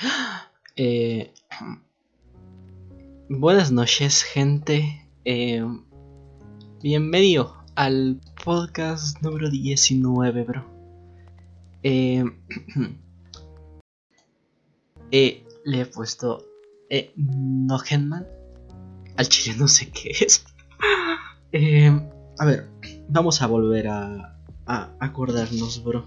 Eh, buenas noches, gente. Eh, bienvenido al podcast número 19, bro. Eh, eh, le he puesto Nogenman. Al chile no sé qué es. A ver, vamos a volver a, a acordarnos, bro.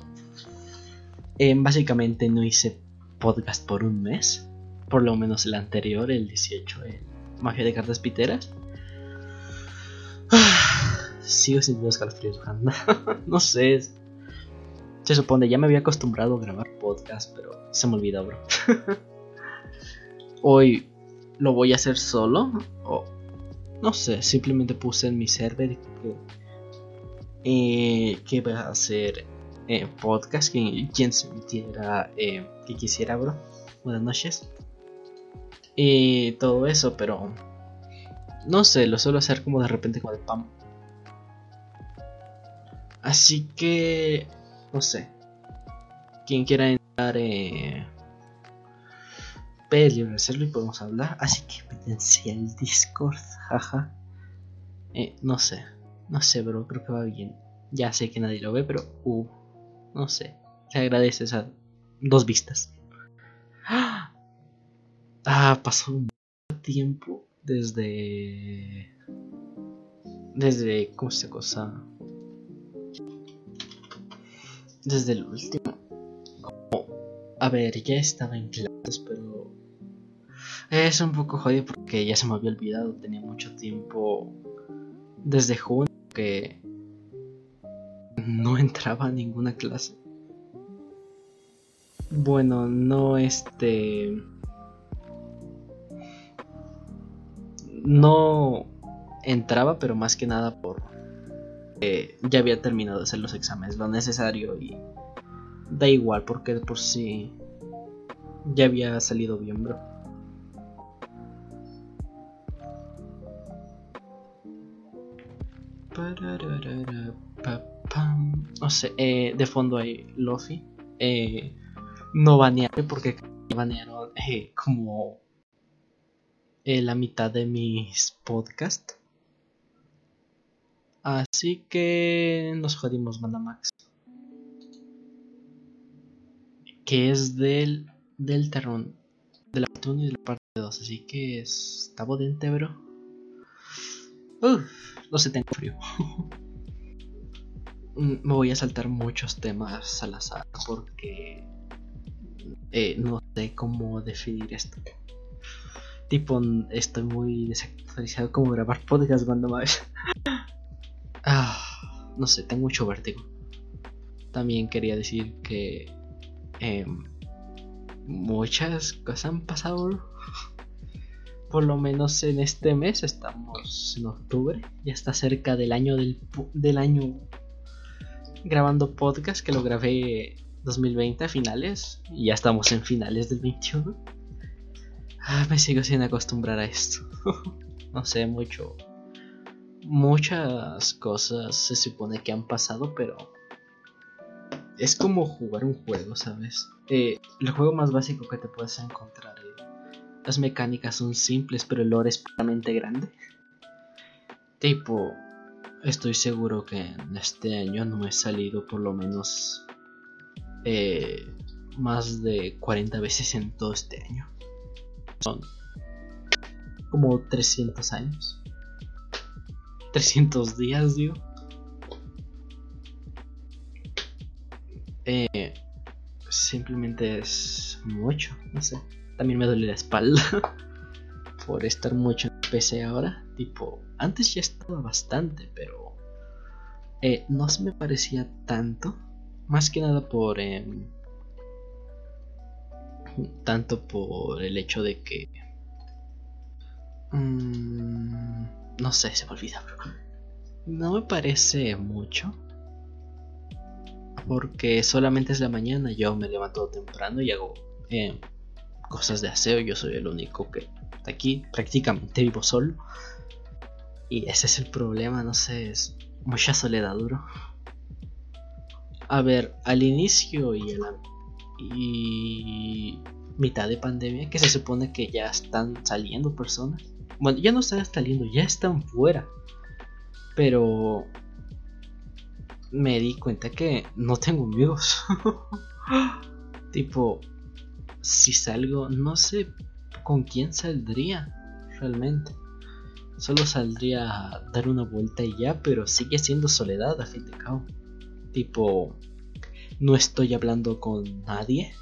Básicamente no hice podcast por un mes. Por lo menos el anterior, el 18, el Magia de Cartas Piteras. Sigo sintiendo escalofríos, no sé. Se supone, ya me había acostumbrado a grabar podcast, pero se me olvidó, bro. Hoy lo voy a hacer solo. O no sé, simplemente puse en mi server que, eh, que iba a hacer eh, podcast. Quien, quien sintiera eh, que quisiera, bro. Buenas noches. Y todo eso, pero no sé, lo suelo hacer como de repente como de pam. Así que no sé. Quien quiera entrar, eh, hacerlo y podemos hablar. Así que métanse al Discord, jaja. Eh, no sé, no sé, bro, creo que va bien. Ya sé que nadie lo ve, pero uh, no sé. Se agradece esas dos vistas. Ah, pasó un tiempo desde. Desde. ¿Cómo se cosa? Desde el último. a ver, ya estaba en clases, pero. Es un poco jodido porque ya se me había olvidado. Tenía mucho tiempo. Desde junio que. No entraba a ninguna clase. Bueno, no este. No entraba, pero más que nada por. Ya había terminado de hacer los exámenes, lo necesario y. Da igual, porque por sí. Ya había salido bien, bro. No sé, eh, de fondo hay Lofi. Eh, no banearé porque banearon eh, como eh, la mitad de mis podcasts. Así que nos jodimos, Max Que es del, del terrón, de la parte 1 y de la parte 2. Así que está potente, bro. Uf, no sé, tengo frío. Me voy a saltar muchos temas al azar porque eh, no sé cómo definir esto. Tipo, estoy muy desactualizado como grabar podcast cuando más. ah, no sé, tengo mucho vértigo. También quería decir que eh, muchas cosas han pasado. Por lo menos en este mes estamos en octubre. Ya está cerca del año del, del año grabando podcast que lo grabé 2020 a finales y ya estamos en finales del 21. Ah, me sigo sin acostumbrar a esto. no sé mucho. Muchas cosas se supone que han pasado, pero es como jugar un juego, ¿sabes? Eh, el juego más básico que te puedes encontrar. Eh, las mecánicas son simples, pero el lore es realmente grande. Tipo, estoy seguro que en este año no he salido por lo menos eh, más de 40 veces en todo este año. Son como 300 años. 300 días, digo. Eh, simplemente es mucho, no sé. También me duele la espalda por estar mucho en PC ahora. Tipo, antes ya estaba bastante, pero eh, no se me parecía tanto. Más que nada por... Em, tanto por el hecho de que... Mmm, no sé, se me olvida, No me parece mucho. Porque solamente es la mañana, yo me levanto temprano y hago em, cosas de aseo. Yo soy el único que aquí, prácticamente vivo solo. Y ese es el problema, no sé, es mucha soledad duro. A ver, al inicio y, y mitad de pandemia que se supone que ya están saliendo personas. Bueno, ya no están saliendo, ya están fuera. Pero me di cuenta que no tengo amigos. tipo, si salgo, no sé con quién saldría realmente. Solo saldría a dar una vuelta y ya, pero sigue siendo soledad a fin de cabo. Tipo, no estoy hablando con nadie.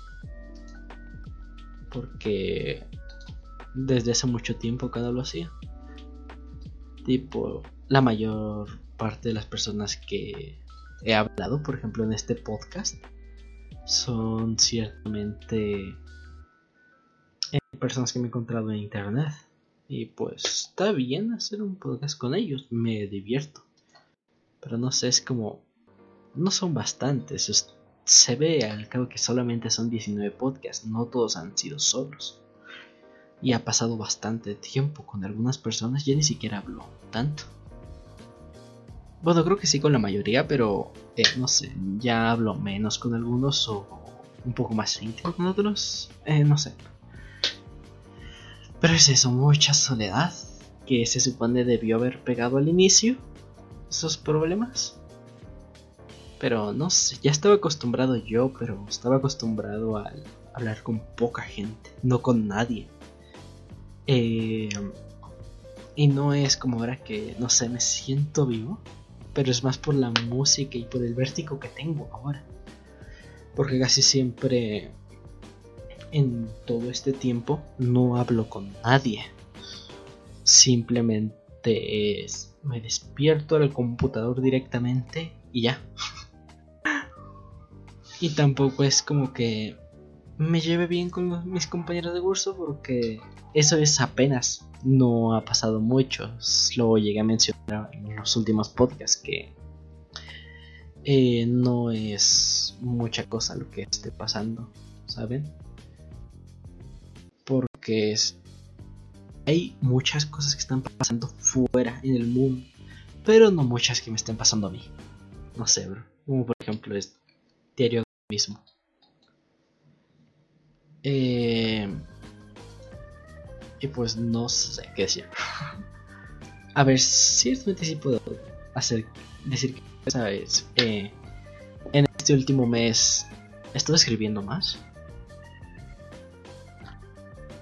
Porque desde hace mucho tiempo que no lo hacía. Tipo, la mayor parte de las personas que he hablado, por ejemplo, en este podcast, son ciertamente eh, personas que me he encontrado en internet. Y pues está bien hacer un podcast con ellos, me divierto. Pero no sé, es como... No son bastantes. Se ve al cabo que solamente son 19 podcasts, no todos han sido solos. Y ha pasado bastante tiempo con algunas personas, ya ni siquiera hablo tanto. Bueno, creo que sí con la mayoría, pero eh, no sé, ya hablo menos con algunos o un poco más íntimo con otros. Eh, no sé. Pero es eso, mucha soledad que se supone debió haber pegado al inicio esos problemas. Pero no sé, ya estaba acostumbrado yo, pero estaba acostumbrado a hablar con poca gente, no con nadie. Eh, y no es como ahora que, no sé, me siento vivo, pero es más por la música y por el vértigo que tengo ahora. Porque casi siempre en todo este tiempo no hablo con nadie. Simplemente es, me despierto al computador directamente y ya. y tampoco es como que me lleve bien con mis compañeros de curso porque eso es apenas. No ha pasado mucho. Lo llegué a mencionar en los últimos podcasts que eh, no es mucha cosa lo que esté pasando, ¿saben? Porque es, hay muchas cosas que están pasando fuera en el mundo, pero no muchas que me estén pasando a mí. No sé, bro. Como por ejemplo es diario mismo. Eh, y pues no sé qué decir. a ver, ciertamente sí puedo hacer decir que, sabes, eh, en este último mes estoy escribiendo más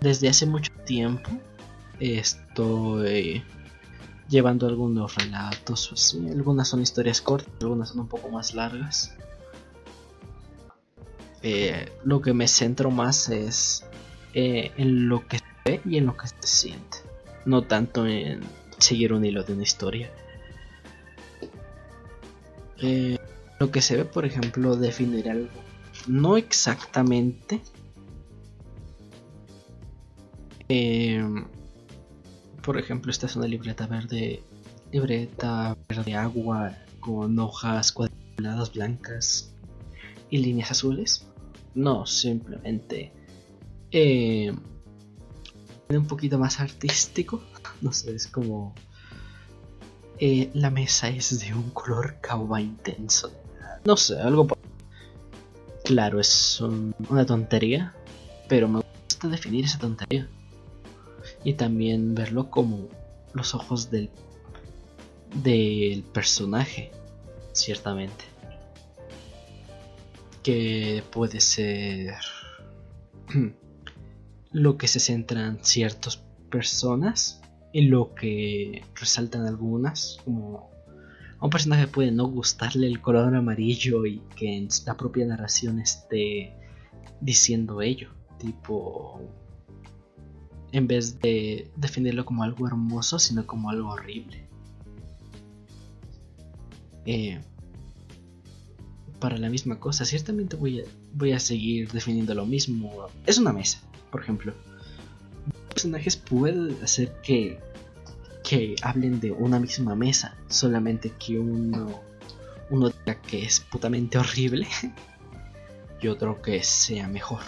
desde hace mucho tiempo estoy llevando algunos relatos, algunas son historias cortas, algunas son un poco más largas. Eh, lo que me centro más es eh, en lo que se ve y en lo que se siente, no tanto en seguir un hilo de una historia. Eh, lo que se ve, por ejemplo, definir algo, no exactamente, Em, por ejemplo, esta es una libreta verde, libreta verde agua con hojas cuadradas blancas y líneas azules. No, simplemente eh, un poquito más artístico. No sé, es como eh, la mesa es de un color cauba intenso. No sé, algo. Claro, es una tontería, pero me gusta definir esa tontería y también verlo como los ojos del, del personaje, ciertamente. Que puede ser lo que se centran ciertas personas y lo que resaltan algunas, como a un personaje puede no gustarle el color amarillo y que en la propia narración esté diciendo ello, tipo en vez de definirlo como algo hermoso, sino como algo horrible. Eh, para la misma cosa, ciertamente voy a, voy a seguir definiendo lo mismo. Es una mesa, por ejemplo. personajes pueden hacer que, que hablen de una misma mesa, solamente que uno, uno diga que es putamente horrible y otro que sea mejor.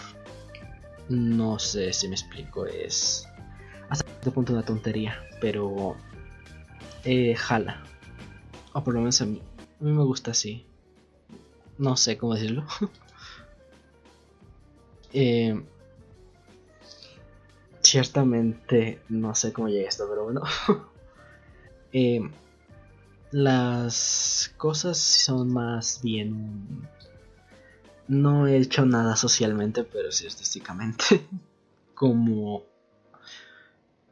No sé si me explico, es hasta cierto punto una tontería, pero eh, jala. O por lo menos a mí, a mí me gusta así. No sé cómo decirlo. eh, ciertamente no sé cómo llega esto, pero bueno. Eh, las cosas son más bien... No he hecho nada socialmente, pero sí artísticamente. Como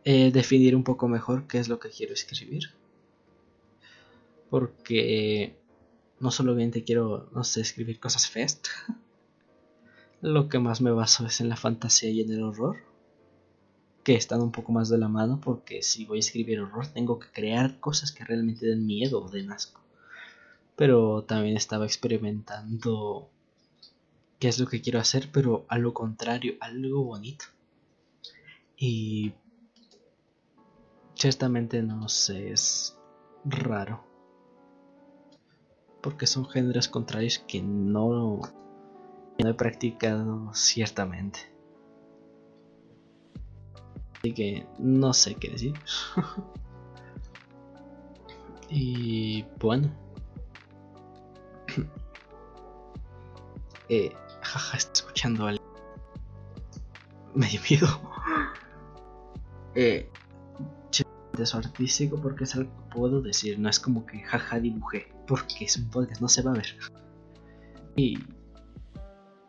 eh, definir un poco mejor qué es lo que quiero escribir. Porque no solamente quiero, no sé, escribir cosas fest. Lo que más me baso es en la fantasía y en el horror que están un poco más de la mano porque si voy a escribir horror tengo que crear cosas que realmente den miedo o den asco. Pero también estaba experimentando qué es lo que quiero hacer, pero a lo contrario, algo bonito. Y ciertamente no sé, es raro. Porque son géneros contrarios que no, no he practicado ciertamente. Así que no sé qué decir. y bueno. eh, jaja, está escuchando algo. Me dio miedo. eh, eso artístico porque es algo que puedo decir. No es como que jaja dibujé. Porque es un podcast, no se va a ver. Y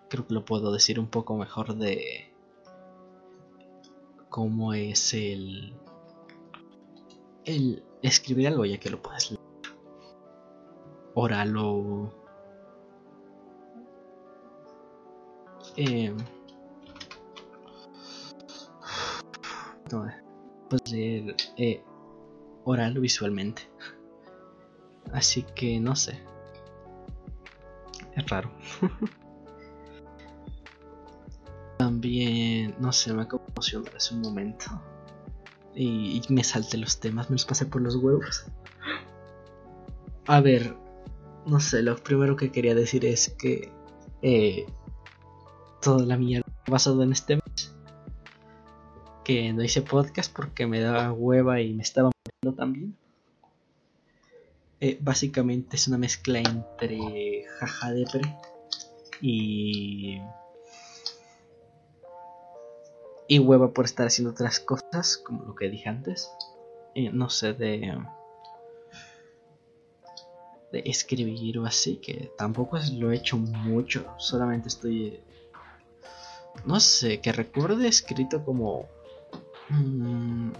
creo que lo puedo decir un poco mejor de cómo es el, el escribir algo ya que lo puedes leer oral o eh, puedes leer eh, oral visualmente así que no sé es raro También, no sé, me emocionar hace un momento. Y, me salté los temas, me los pasé por los huevos. A ver, no sé, lo primero que quería decir es que eh, toda la mierda basado en este mes. Que no hice podcast porque me daba hueva y me estaba muriendo también. Eh, básicamente es una mezcla entre jaja depre y y hueva por estar haciendo otras cosas, como lo que dije antes. Eh, no sé, de, de escribir o así, que tampoco lo he hecho mucho, solamente estoy... No sé, que recuerde escrito como... Mmm,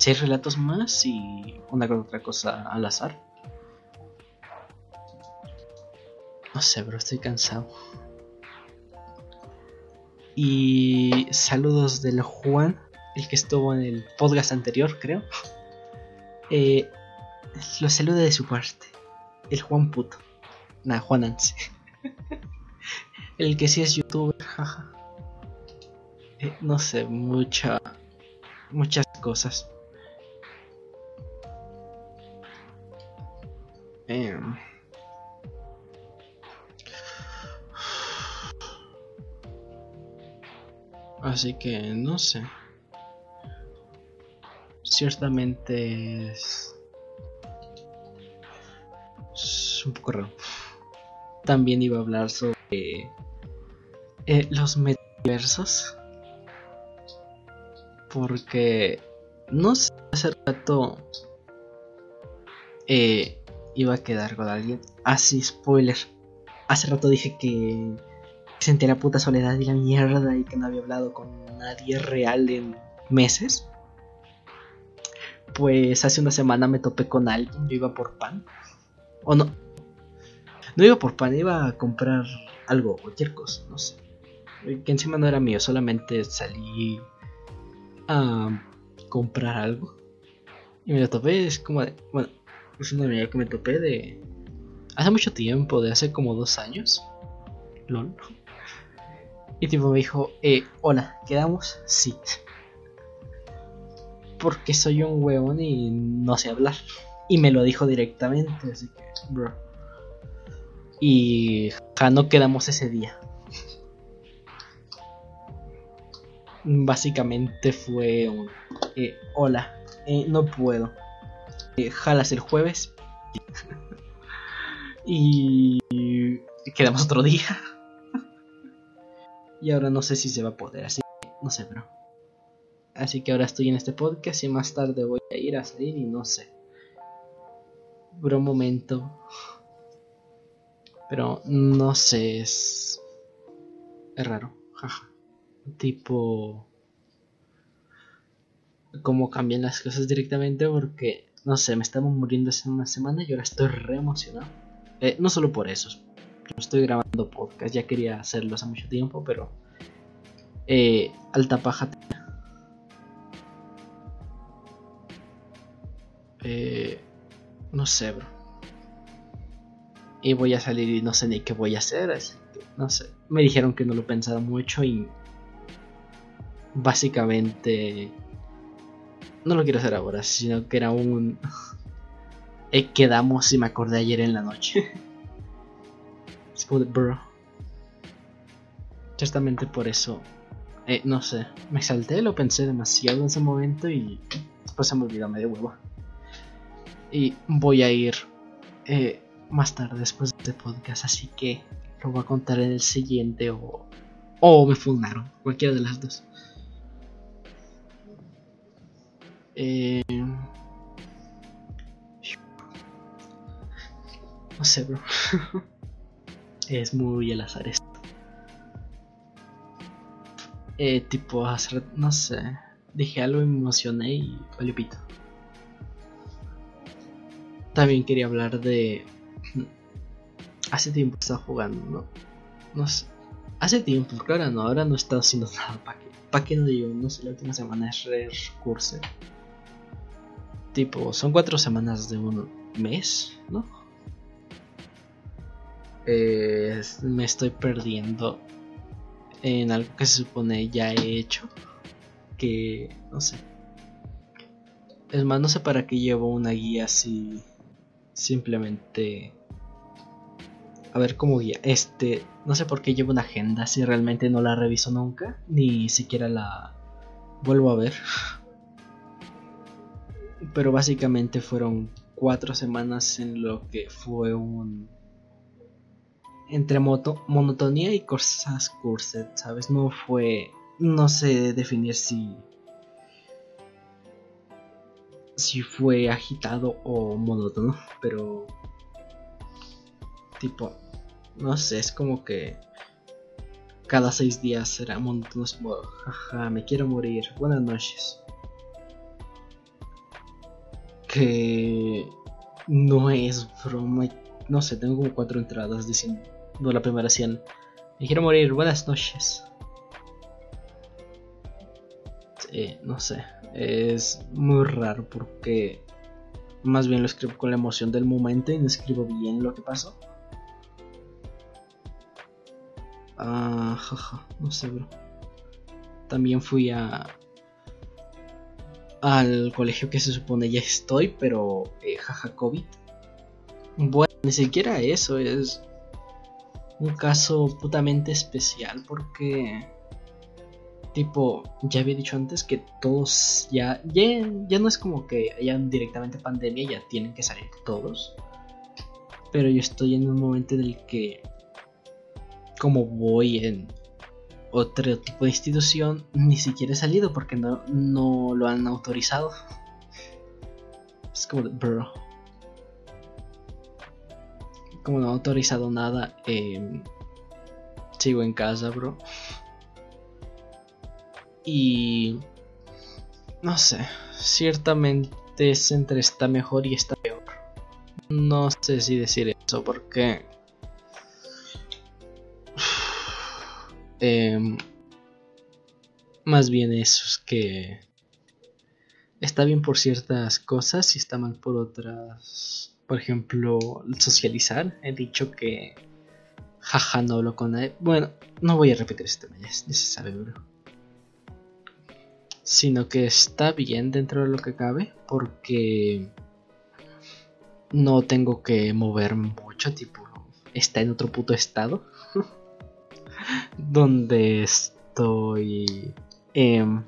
seis relatos más y una otra cosa al azar. No sé, pero estoy cansado. Y saludos del Juan, el que estuvo en el podcast anterior, creo. Eh, lo saluda de su parte. El Juan puto. Nah, Juan Anse. el que sí es youtuber, jaja. Eh, no sé, mucha, muchas cosas. Eh, Así que no sé. Ciertamente es, es un poco raro. También iba a hablar sobre eh, los metaversos. Porque no sé, hace rato eh, iba a quedar con alguien. Así, ah, spoiler. Hace rato dije que sentía la puta soledad y la mierda y que no había hablado con nadie real en meses. Pues hace una semana me topé con alguien, yo iba por pan. O no. No iba por pan, iba a comprar algo, cualquier cosa, no sé. Que encima no era mío, solamente salí comprar algo. Y me lo topé, es como de... Bueno, es una amiga que me topé de... Hace mucho tiempo, de hace como dos años. LOL. Y tipo me dijo, eh, hola, ¿quedamos? Sí. Porque soy un huevón y no sé hablar. Y me lo dijo directamente, así que, bro. Y ja, no quedamos ese día. Básicamente fue un, eh, hola, eh, no puedo. Eh, jalas el jueves. y quedamos otro día. Y ahora no sé si se va a poder, así que no sé, bro. Así que ahora estoy en este podcast y más tarde voy a ir a salir y no sé. Un momento. Pero no sé, es. Es raro, jaja. Tipo. Cómo cambian las cosas directamente porque. No sé, me estaba muriendo hace una semana y ahora estoy re emocionado. Eh, no solo por eso. Estoy grabando podcast, ya quería hacerlo hace mucho tiempo, pero. Eh, alta paja Eh, no sé, bro. Y voy a salir y no sé ni qué voy a hacer, así que no sé. Me dijeron que no lo pensara mucho y básicamente no lo quiero hacer ahora, sino que era un quedamos y me acordé ayer en la noche. es como de bro. Justamente por eso, eh, no sé, me salté, lo pensé demasiado en ese momento y después se me olvidó medio huevo. Y voy a ir eh, más tarde después de este podcast, así que lo voy a contar en el siguiente o, o me fundaron, cualquiera de las dos. Eh, no sé, bro. es muy al azar esto. Eh, tipo, hacer, no sé. Dije algo y me emocioné y vale. También quería hablar de. Hace tiempo estaba jugando, ¿no? Sé. Hace tiempo, ahora no, ahora no he estado haciendo nada. ¿Para qué? ¿Para qué no digo? No sé, la última semana es recurso. Tipo, son cuatro semanas de un mes, ¿no? Eh, me estoy perdiendo en algo que se supone ya he hecho. Que no sé. Es más, no sé para qué llevo una guía si simplemente a ver cómo guía. Este, no sé por qué llevo una agenda si realmente no la reviso nunca, ni siquiera la vuelvo a ver. Pero básicamente fueron cuatro semanas en lo que fue un entre monotonía y cosas curset, ¿sabes? No fue, no sé definir si si fue agitado o monótono, pero tipo, no sé, es como que cada seis días será monótono, jaja, me quiero morir, buenas noches. Que no es broma, no sé, tengo como cuatro entradas diciendo la primera 100, me quiero morir, buenas noches. no sé, es muy raro porque más bien lo escribo con la emoción del momento y no escribo bien lo que pasó. Ah, jaja, no sé, bro. También fui a al colegio que se supone ya estoy, pero eh, jaja COVID. Bueno, ni siquiera eso es un caso putamente especial porque tipo, ya había dicho antes que todos ya, ya, ya no es como que hayan directamente pandemia, ya tienen que salir todos. Pero yo estoy en un momento en el que, como voy en otro tipo de institución, ni siquiera he salido porque no, no lo han autorizado. Es como bro. Como no han autorizado nada, eh, sigo en casa, bro. Y... No sé, ciertamente entre está mejor y está peor. No sé si decir eso porque... Em, más bien eso es que está bien por ciertas cosas y está mal por otras. Por ejemplo, socializar. He dicho que jaja no hablo con nadie. Bueno, no voy a repetir este tema, ya se sabe, bro sino que está bien dentro de lo que cabe porque no tengo que mover mucho, tipo, está en otro puto estado donde estoy em,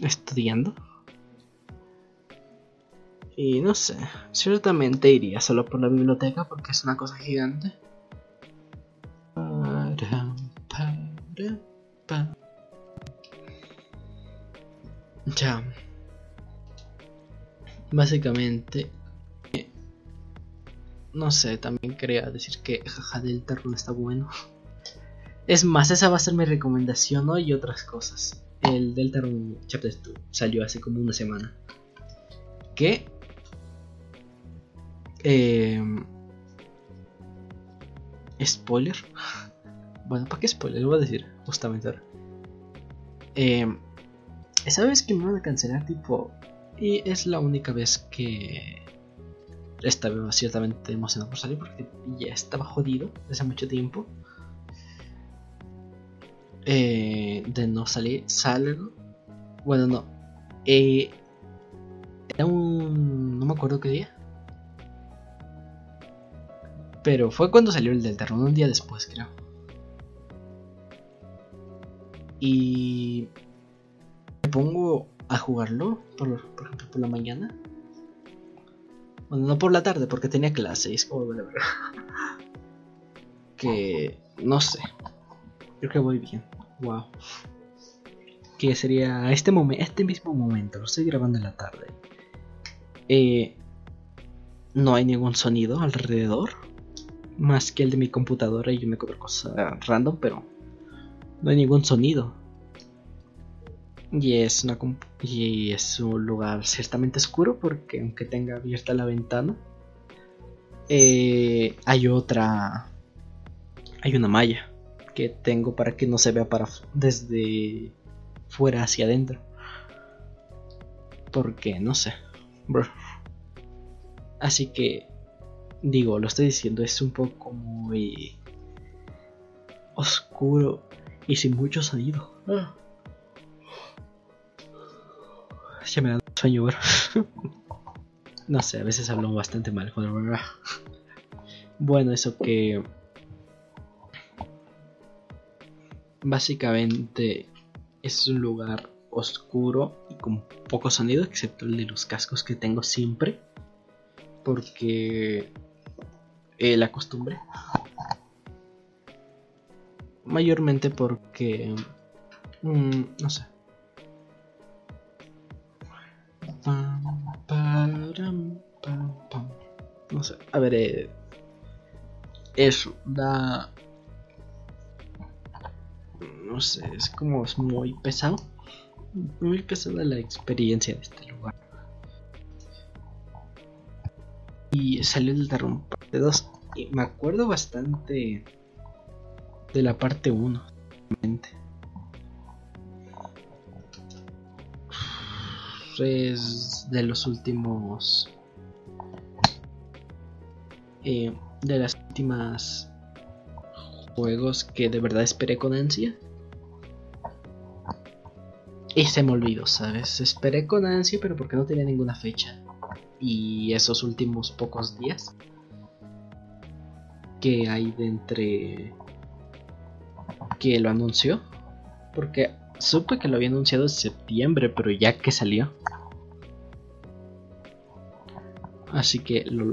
estudiando. Y no sé, ciertamente iría solo por la biblioteca porque es una cosa gigante. Ya. Básicamente. No sé, también quería decir que jaja Delta Rune está bueno. Es más, esa va a ser mi recomendación hoy y otras cosas. El Delta Rune Chapter 2 salió hace como una semana. Que. Eh, spoiler. Bueno, ¿para qué spoiler? Lo voy a decir justamente ahora. Esa vez que me van a cancelar, tipo. Y es la única vez que estaba ciertamente emocionado por salir porque ya estaba jodido desde mucho tiempo. Eh, de no salir, salgo. Bueno, no. Eh, era un. No me acuerdo qué día. Pero fue cuando salió el del terror, un día después, creo. Y me pongo a jugarlo, por, ejemplo, por la mañana. Bueno, no por la tarde, porque tenía clase y es como, bueno, que no sé. Creo que voy bien. Wow. Que sería este momento, este mismo momento, lo estoy grabando en la tarde. Eh, no hay ningún sonido alrededor, más que el de mi computadora y yo me cobro cosas random, pero no hay ningún sonido. Y es, una y es un lugar ciertamente oscuro porque aunque tenga abierta la ventana, eh, hay otra... Hay una malla que tengo para que no se vea para desde fuera hacia adentro. Porque no sé. Así que digo, lo estoy diciendo, es un poco muy oscuro y sin mucho sonido. Ah. Ya me da sueño, no sé, a veces hablo bastante mal. Bueno, eso que... Básicamente es un lugar oscuro y con poco sonido, excepto el de los cascos que tengo siempre. Porque eh, la costumbre. Mayormente porque... Mm, no sé. A ver, eh, eso da... No sé, es como es muy pesado. Muy pesada la experiencia de este lugar. Y salió el de parte 2. Y me acuerdo bastante de la parte 1. Es de los últimos eh, de las últimas juegos que de verdad esperé con ansia. Y se me olvidó, ¿sabes? Esperé con ansia, pero porque no tenía ninguna fecha. Y esos últimos pocos días que hay de entre que lo anunció. Porque supe que lo había anunciado en septiembre, pero ya que salió. Así que lo,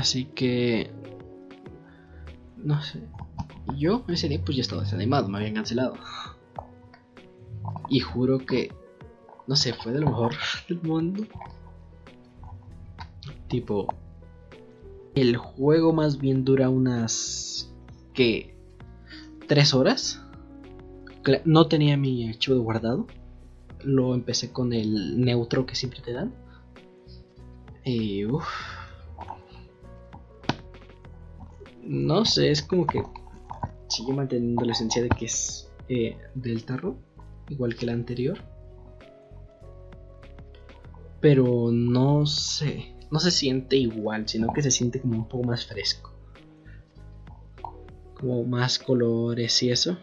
Así que... No sé. Yo ese día pues ya estaba desanimado, me habían cancelado. Y juro que... No sé, fue de lo mejor del mundo. Tipo... El juego más bien dura unas... que... Tres horas. No tenía mi archivo guardado. Lo empecé con el neutro que siempre te dan. Y uff. No sé, es como que sigue manteniendo la esencia de que es eh, del tarro, igual que la anterior. Pero no sé, no se siente igual, sino que se siente como un poco más fresco. Como más colores y eso.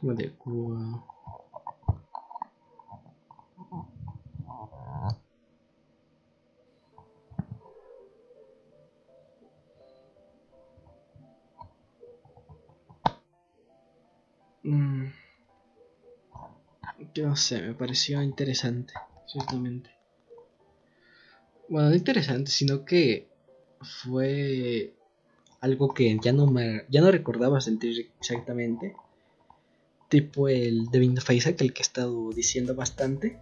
Como de wow. No sé, me pareció interesante, ciertamente. Bueno, no interesante, sino que fue algo que ya no me ya no recordaba sentir exactamente. Tipo el de Binding of Isaac el que he estado diciendo bastante.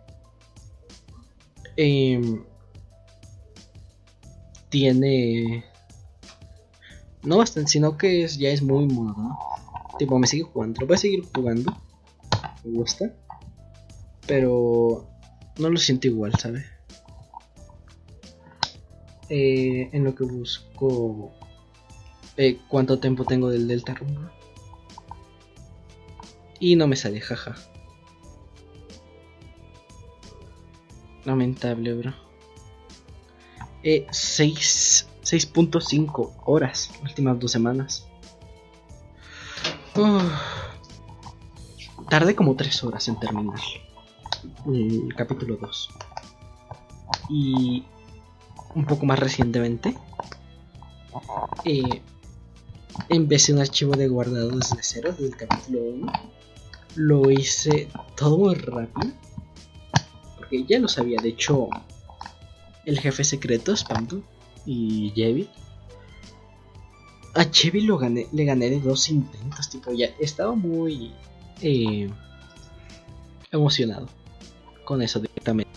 Em, tiene no bastante sino que es, ya es muy mono tipo me sigue jugando voy a seguir jugando me gusta pero no lo siento igual ¿sabes? Eh, en lo que busco eh, cuánto tiempo tengo del Delta Rumba. Y no me sale, jaja. Lamentable, bro. Eh, 6.5 horas, últimas dos semanas. tardé como 3 horas en terminar el capítulo 2. Y un poco más recientemente, eh, empecé un archivo de guardado desde cero, del capítulo 1. Lo hice todo muy rápido, porque ya lo sabía. De hecho, el jefe secreto, Spamto y Jevi. A Jevi lo gané, le gané de dos intentos, tipo, ya estaba muy eh, emocionado con eso directamente.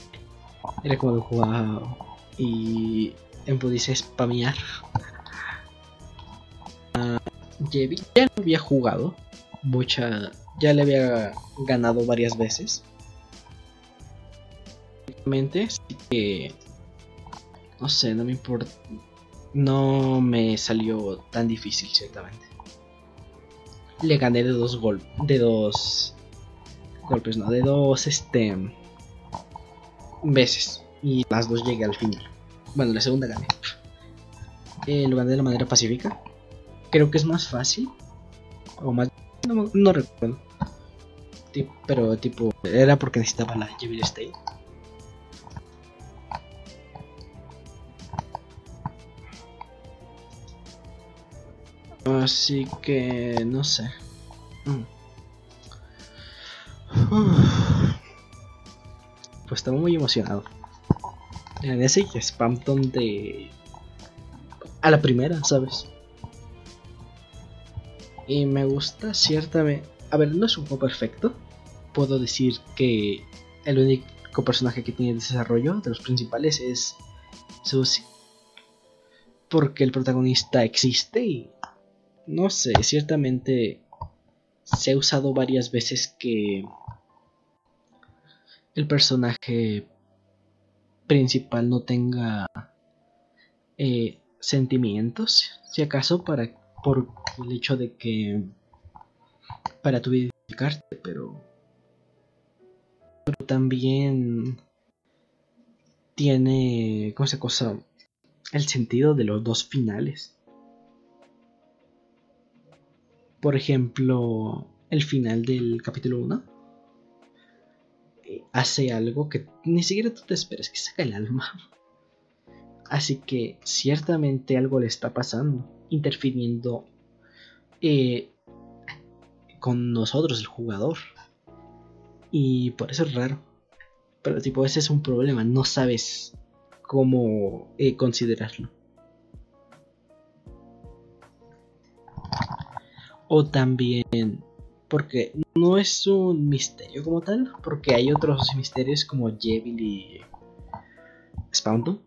Era como, wow, y pudiese spamear. Uh, ya lo había jugado mucha, ya le había ganado varias veces. Así que no sé, no me importa, no me salió tan difícil ciertamente. Le gané de dos golpes, de dos golpes, no, de dos este veces y las dos llegué al final. Bueno, la segunda gané. Eh, lo gané de la manera pacífica. Creo que es más fácil. O más... No, recuerdo. pero tipo... Era porque necesitaba la Jevil State. Así que... No sé. Mm. Pues estaba muy emocionado en ese Spampton de. a la primera, ¿sabes? Y me gusta ciertamente. A ver, no es un juego perfecto. Puedo decir que el único personaje que tiene desarrollo de los principales es Susie. Porque el protagonista existe y. No sé, ciertamente se ha usado varias veces que el personaje principal no tenga eh, sentimientos, si acaso para por el hecho de que para tu identificarte, pero pero también tiene ¿cómo se cosa? el sentido de los dos finales. Por ejemplo, el final del capítulo 1 hace algo que ni siquiera tú te esperas, que saca el alma. Así que ciertamente algo le está pasando, interfiriendo eh, con nosotros, el jugador. Y por eso es raro. Pero tipo, ese es un problema, no sabes cómo eh, considerarlo. O también porque no es un misterio como tal, porque hay otros misterios como Jevil y Spawnton.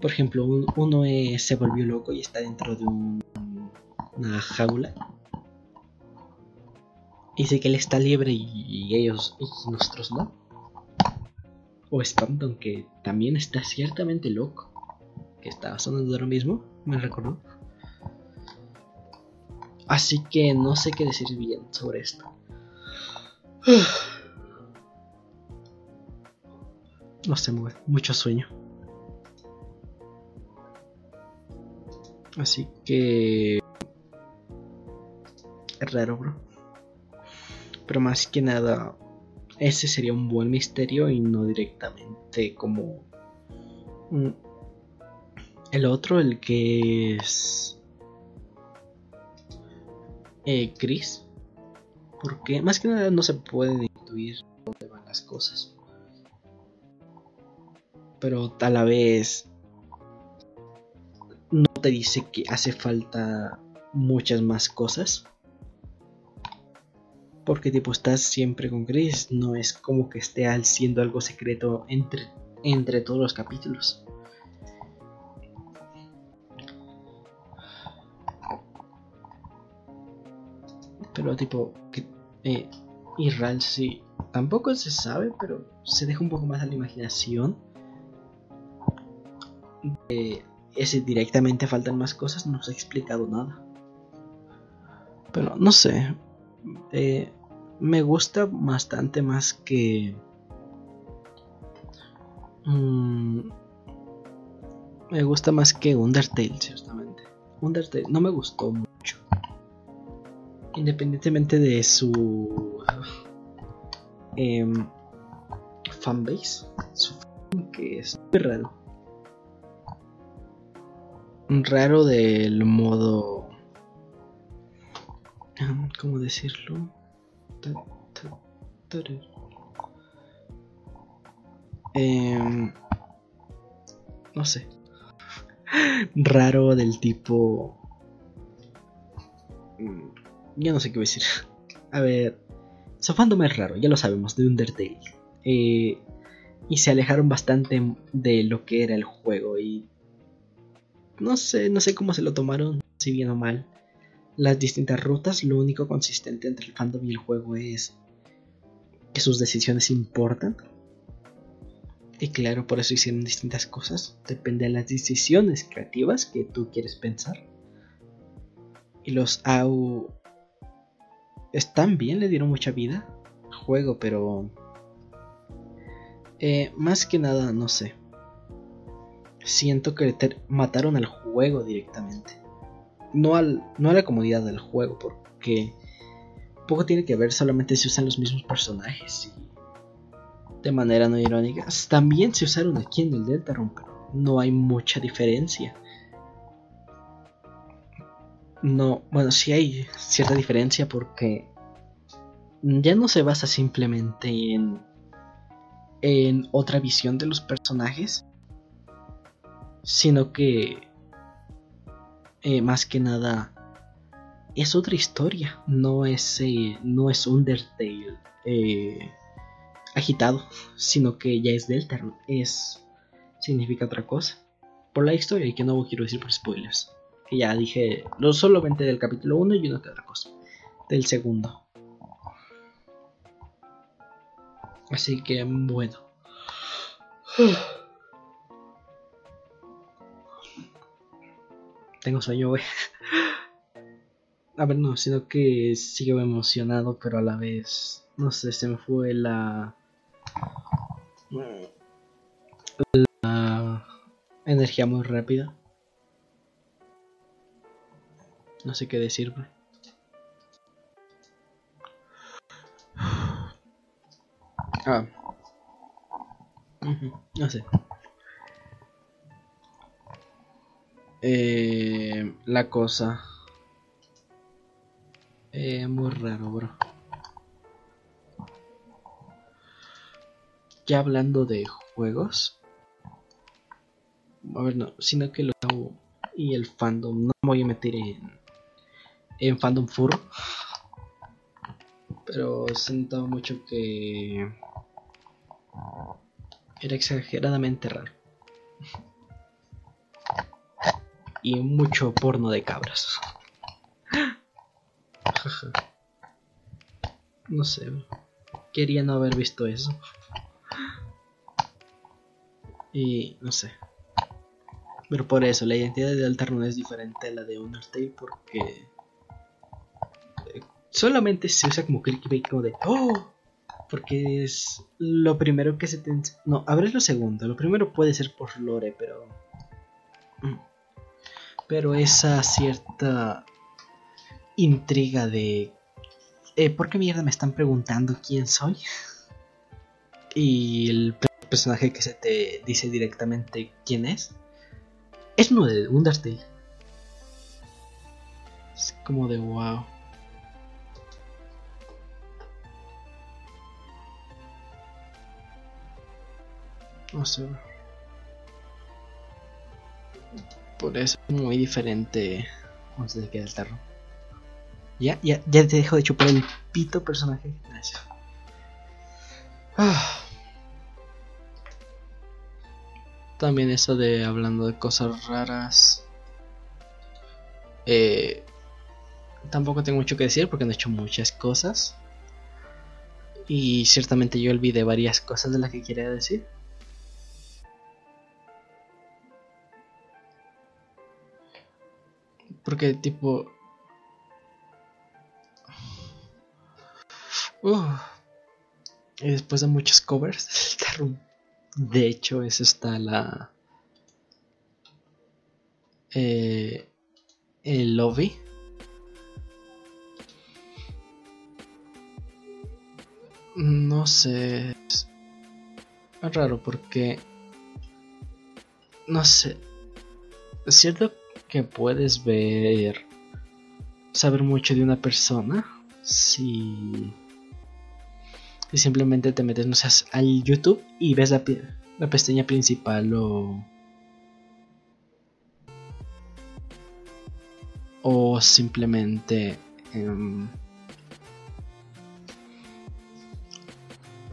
Por ejemplo, uno se volvió loco y está dentro de una jaula. Dice que él está libre y, ellos y nosotros no. O Spawnton que también está ciertamente loco. Que estaba sonando ahora mismo, me recordó. Así que no sé qué decir bien sobre esto. No sé, mucho sueño. Así que... Es raro, bro. Pero más que nada, ese sería un buen misterio y no directamente como... El otro, el que es eh, Chris. Porque más que nada no se puede intuir dónde van las cosas. Pero a la vez te dice que hace falta muchas más cosas. Porque tipo estás siempre con Chris, no es como que esté siendo algo secreto entre, entre todos los capítulos. Pero tipo, que, eh, sí, tampoco se sabe, pero se deja un poco más a la imaginación. De ese directamente faltan más cosas, no se ha explicado nada. Pero no sé, eh, me gusta bastante más que... Mm, me gusta más que Undertale, ciertamente. Undertale no me gustó mucho. Independientemente de su eh, fanbase, su fan que es muy raro. Raro del modo ¿Cómo decirlo? Em, no sé. Raro del tipo... Ya no sé qué voy a decir. A ver, su fandom es raro, ya lo sabemos, de Undertale. Eh, y se alejaron bastante de lo que era el juego y no sé, no sé cómo se lo tomaron, si bien o mal las distintas rutas, lo único consistente entre el fandom y el juego es que sus decisiones importan. Y claro, por eso hicieron distintas cosas. Depende de las decisiones creativas que tú quieres pensar. Y los AU están bien, le dieron mucha vida juego, pero... Eh, más que nada, no sé. Siento que mataron al juego directamente no, al, no a la comodidad del juego, porque poco tiene que ver solamente si usan los mismos personajes y de manera no irónica. También se usaron aquí en el Deltarune, pero no hay mucha diferencia. No, bueno, sí hay cierta diferencia porque ya no se basa simplemente en en otra visión de los personajes, sino que eh, más que nada es otra historia, no es, eh, no es Undertale eh, agitado, sino que ya es Deltarune, es significa otra cosa por la historia y que no quiero decir por spoilers. Que ya dije no solamente del capítulo 1 y una que otra cosa del segundo. Así que bueno. Tengo sueño, güey. A ver, no, sino que sigo emocionado, pero a la vez, no sé, se me fue la... La energía muy rápida. No sé qué decir, güey. Ah. No sé. Eh, la cosa. Eh, muy raro, bro. Ya hablando de juegos. A ver, no, sino que lo y el fandom. No me voy a meter en, en fandom furro. Pero se notaba mucho que era exageradamente raro y mucho porno de cabras. no sé, quería no haber visto eso. Y no sé. Pero por eso, la identidad de Alterno es diferente a la de Undertale porque solamente se usa como clickbait como de ¡Oh! Porque es lo primero que se te... No, a lo segundo. Lo primero puede ser por lore, pero... Mm pero esa cierta intriga de eh, ¿por qué mierda me están preguntando quién soy? Y el personaje que se te dice directamente quién es es uno de Undertale. Es como de wow. Por eso es muy diferente. ¿Cómo se queda el tarro? Ya, ya, ya te dejo de chupar el pito personaje. También eso de hablando de cosas raras. Eh, tampoco tengo mucho que decir porque he hecho muchas cosas. Y ciertamente yo olvidé varias cosas de las que quería decir. Porque tipo... y después de muchos covers, de hecho, eso está la... Eh, el lobby. No sé. Es raro porque... No sé. Cierto que puedes ver... Saber mucho de una persona. Si... Si simplemente te metes, no sé, al YouTube y ves la, la pestaña principal o o simplemente em,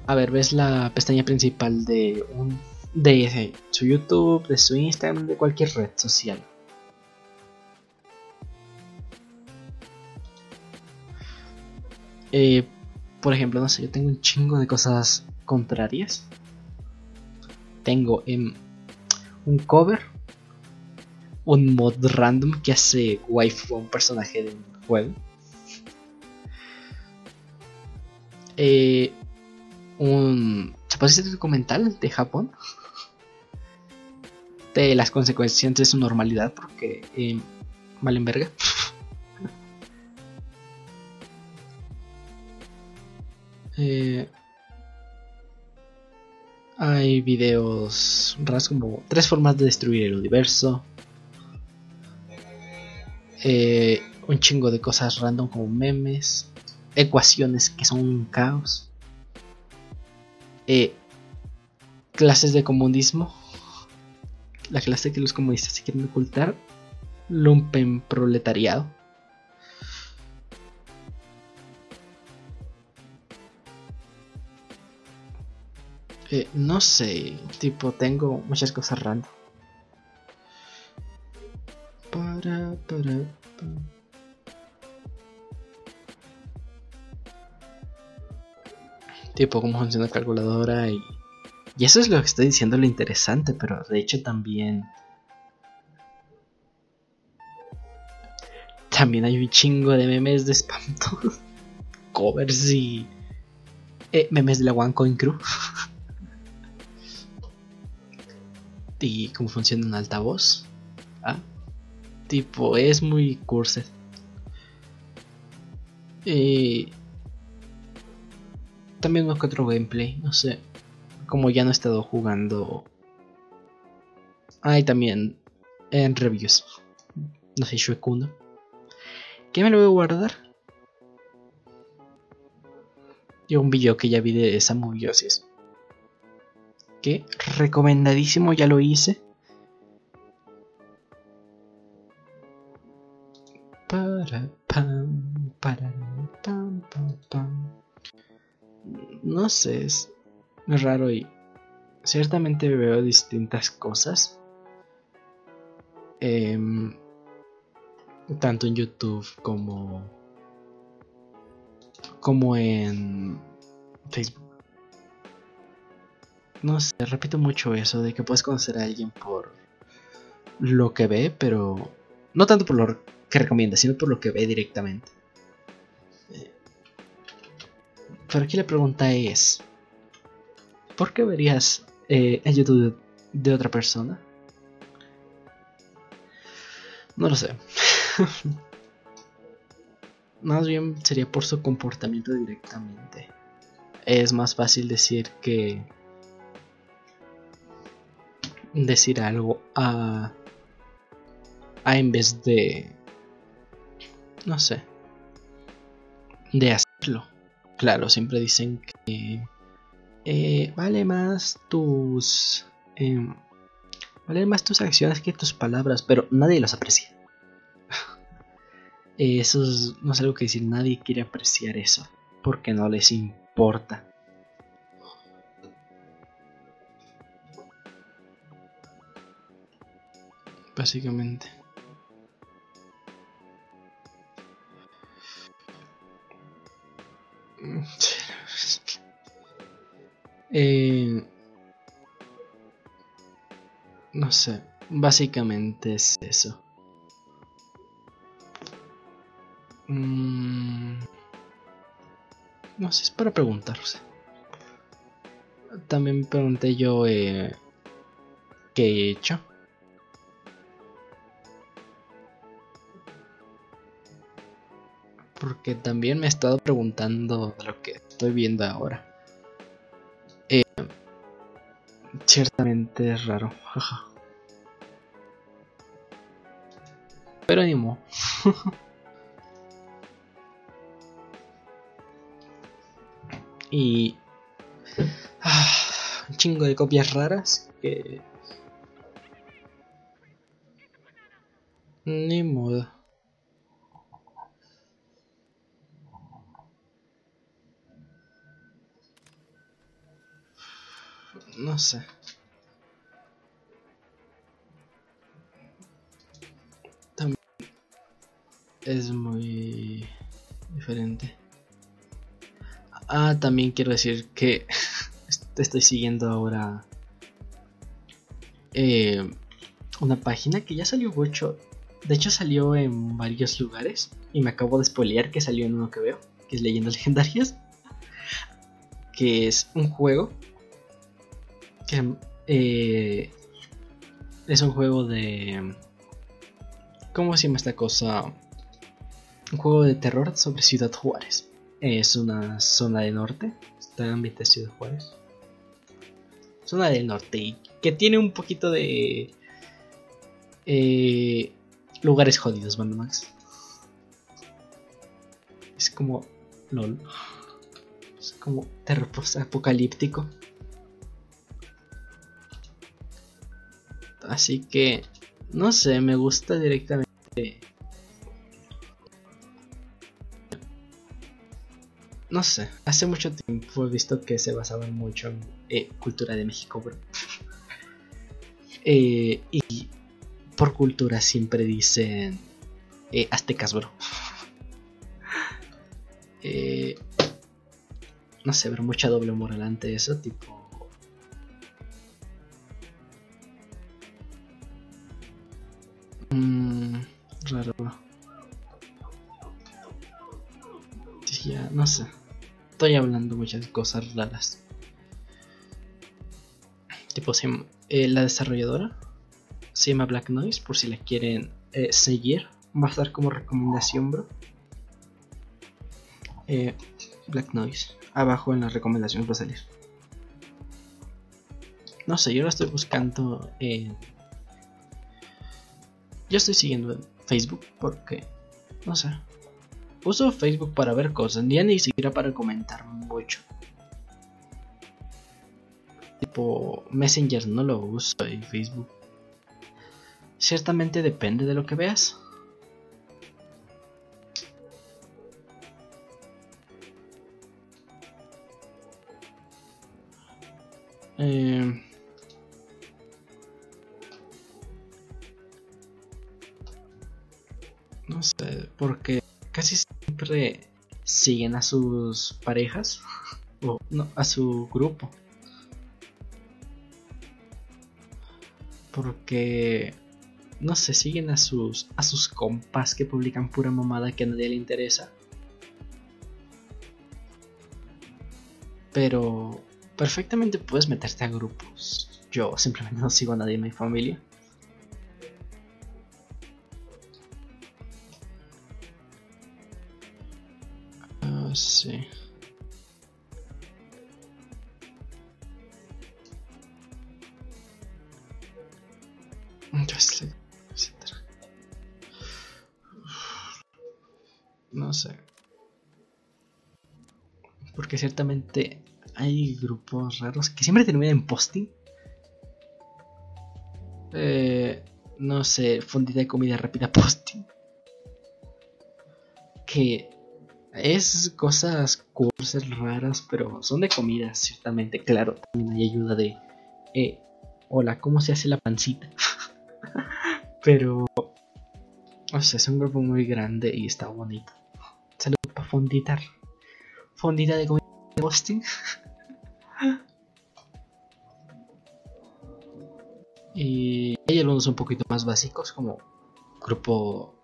a ver ves la pestaña principal de un de su YouTube de su Instagram de cualquier red social eh, por ejemplo no sé yo tengo un chingo de cosas contrarias tengo em, un cover un mod random que hace waifu a un personaje de un juego. Eh, un. ¿Se puede decir documental de Japón? De las consecuencias de su normalidad, porque. Eh, valen verga. eh, hay videos raros como tres formas de destruir el universo. Eh, un chingo de cosas random como memes, ecuaciones que son un caos, eh, clases de comunismo, la clase que los comunistas se quieren ocultar, lumpen proletariado. Eh, no sé, tipo, tengo muchas cosas random. Para, para, Tipo, cómo funciona la calculadora y... Y eso es lo que estoy diciendo lo interesante, pero de hecho también... También hay un chingo de memes de spam covers y... Eh, memes de la OneCoin Crew. y cómo funciona un altavoz. Ah, Tipo, es muy cursed. Y también uno que gameplay, no sé. Como ya no he estado jugando. Ah, también en reviews. No sé, Shuekuno. ¿Qué me lo voy a guardar? Yo un video que ya vi de esa moviosis. Que recomendadísimo, ya lo hice. No sé, es raro y ciertamente veo distintas cosas. Em, tanto en YouTube como como en Facebook. No sé, repito mucho eso de que puedes conocer a alguien por lo que ve, pero no tanto por lo que recomienda, sino por lo que ve directamente. Eh, pero aquí la pregunta es, ¿por qué verías eh, el YouTube de, otra persona? No lo sé. más bien sería por su comportamiento directamente. Es más fácil decir que decir algo a, a en vez de no sé, de hacerlo. Claro, siempre dicen que eh, vale más tus... Em, Valen más tus acciones que tus palabras, pero nadie las aprecia. Eso no es algo que decir, nadie quiere apreciar eso, porque no les importa. Básicamente. Eh, no sé, básicamente es eso. Mm, no sé, es para preguntarse. También pregunté yo eh, qué he hecho. Porque también me he estado preguntando lo que estoy viendo ahora. Eh, ciertamente es raro. Pero animo. y ah, un chingo de copias raras que ni modo. No sé. También es muy diferente. Ah, también quiero decir que estoy siguiendo ahora eh, una página que ya salió mucho. De hecho salió en varios lugares y me acabo de spoilear que salió en uno que veo, que es Leyendas Legendarias, que es un juego que eh, es un juego de... ¿Cómo se llama esta cosa? Un juego de terror sobre Ciudad Juárez. Es una zona del norte. Está en de Ciudad Juárez. Zona del norte. Y que tiene un poquito de. Eh, lugares jodidos, Max. Es como. LOL. Es como terror apocalíptico. Así que. No sé, me gusta directamente no sé, hace mucho tiempo he visto que se basaba mucho en eh, cultura de México, bro. Eh, y por cultura siempre dicen eh, aztecas, bro. no sé, pero mucha doble moral ante eso, tipo... estoy hablando muchas cosas raras. Tipo, eh, la desarrolladora se llama Black Noise, por si la quieren eh, seguir. Va a estar como recomendación, bro. Eh, Black Noise. Abajo en las recomendaciones va a salir. No sé, yo lo estoy buscando en... Yo estoy siguiendo en Facebook porque... No sé. Uso Facebook para ver cosas, ya ni siquiera para comentar mucho. Tipo, Messenger no lo uso en Facebook. Ciertamente depende de lo que veas. Eh, no sé, porque casi siempre siguen a sus parejas o no, a su grupo. Porque no sé, siguen a sus a sus compas que publican pura mamada que a nadie le interesa. Pero perfectamente puedes meterte a grupos. Yo simplemente no sigo a nadie en mi familia. Ciertamente hay grupos raros que siempre terminan en posting. Eh, no sé, fondita de comida rápida posting. Que es cosas curses raras, pero son de comida, ciertamente. Claro, también hay ayuda de. Eh, hola, ¿cómo se hace la pancita? pero. O sea, es un grupo muy grande y está bonito. Saludos para fonditar. Fondita de comida y hay algunos un poquito más básicos, como grupo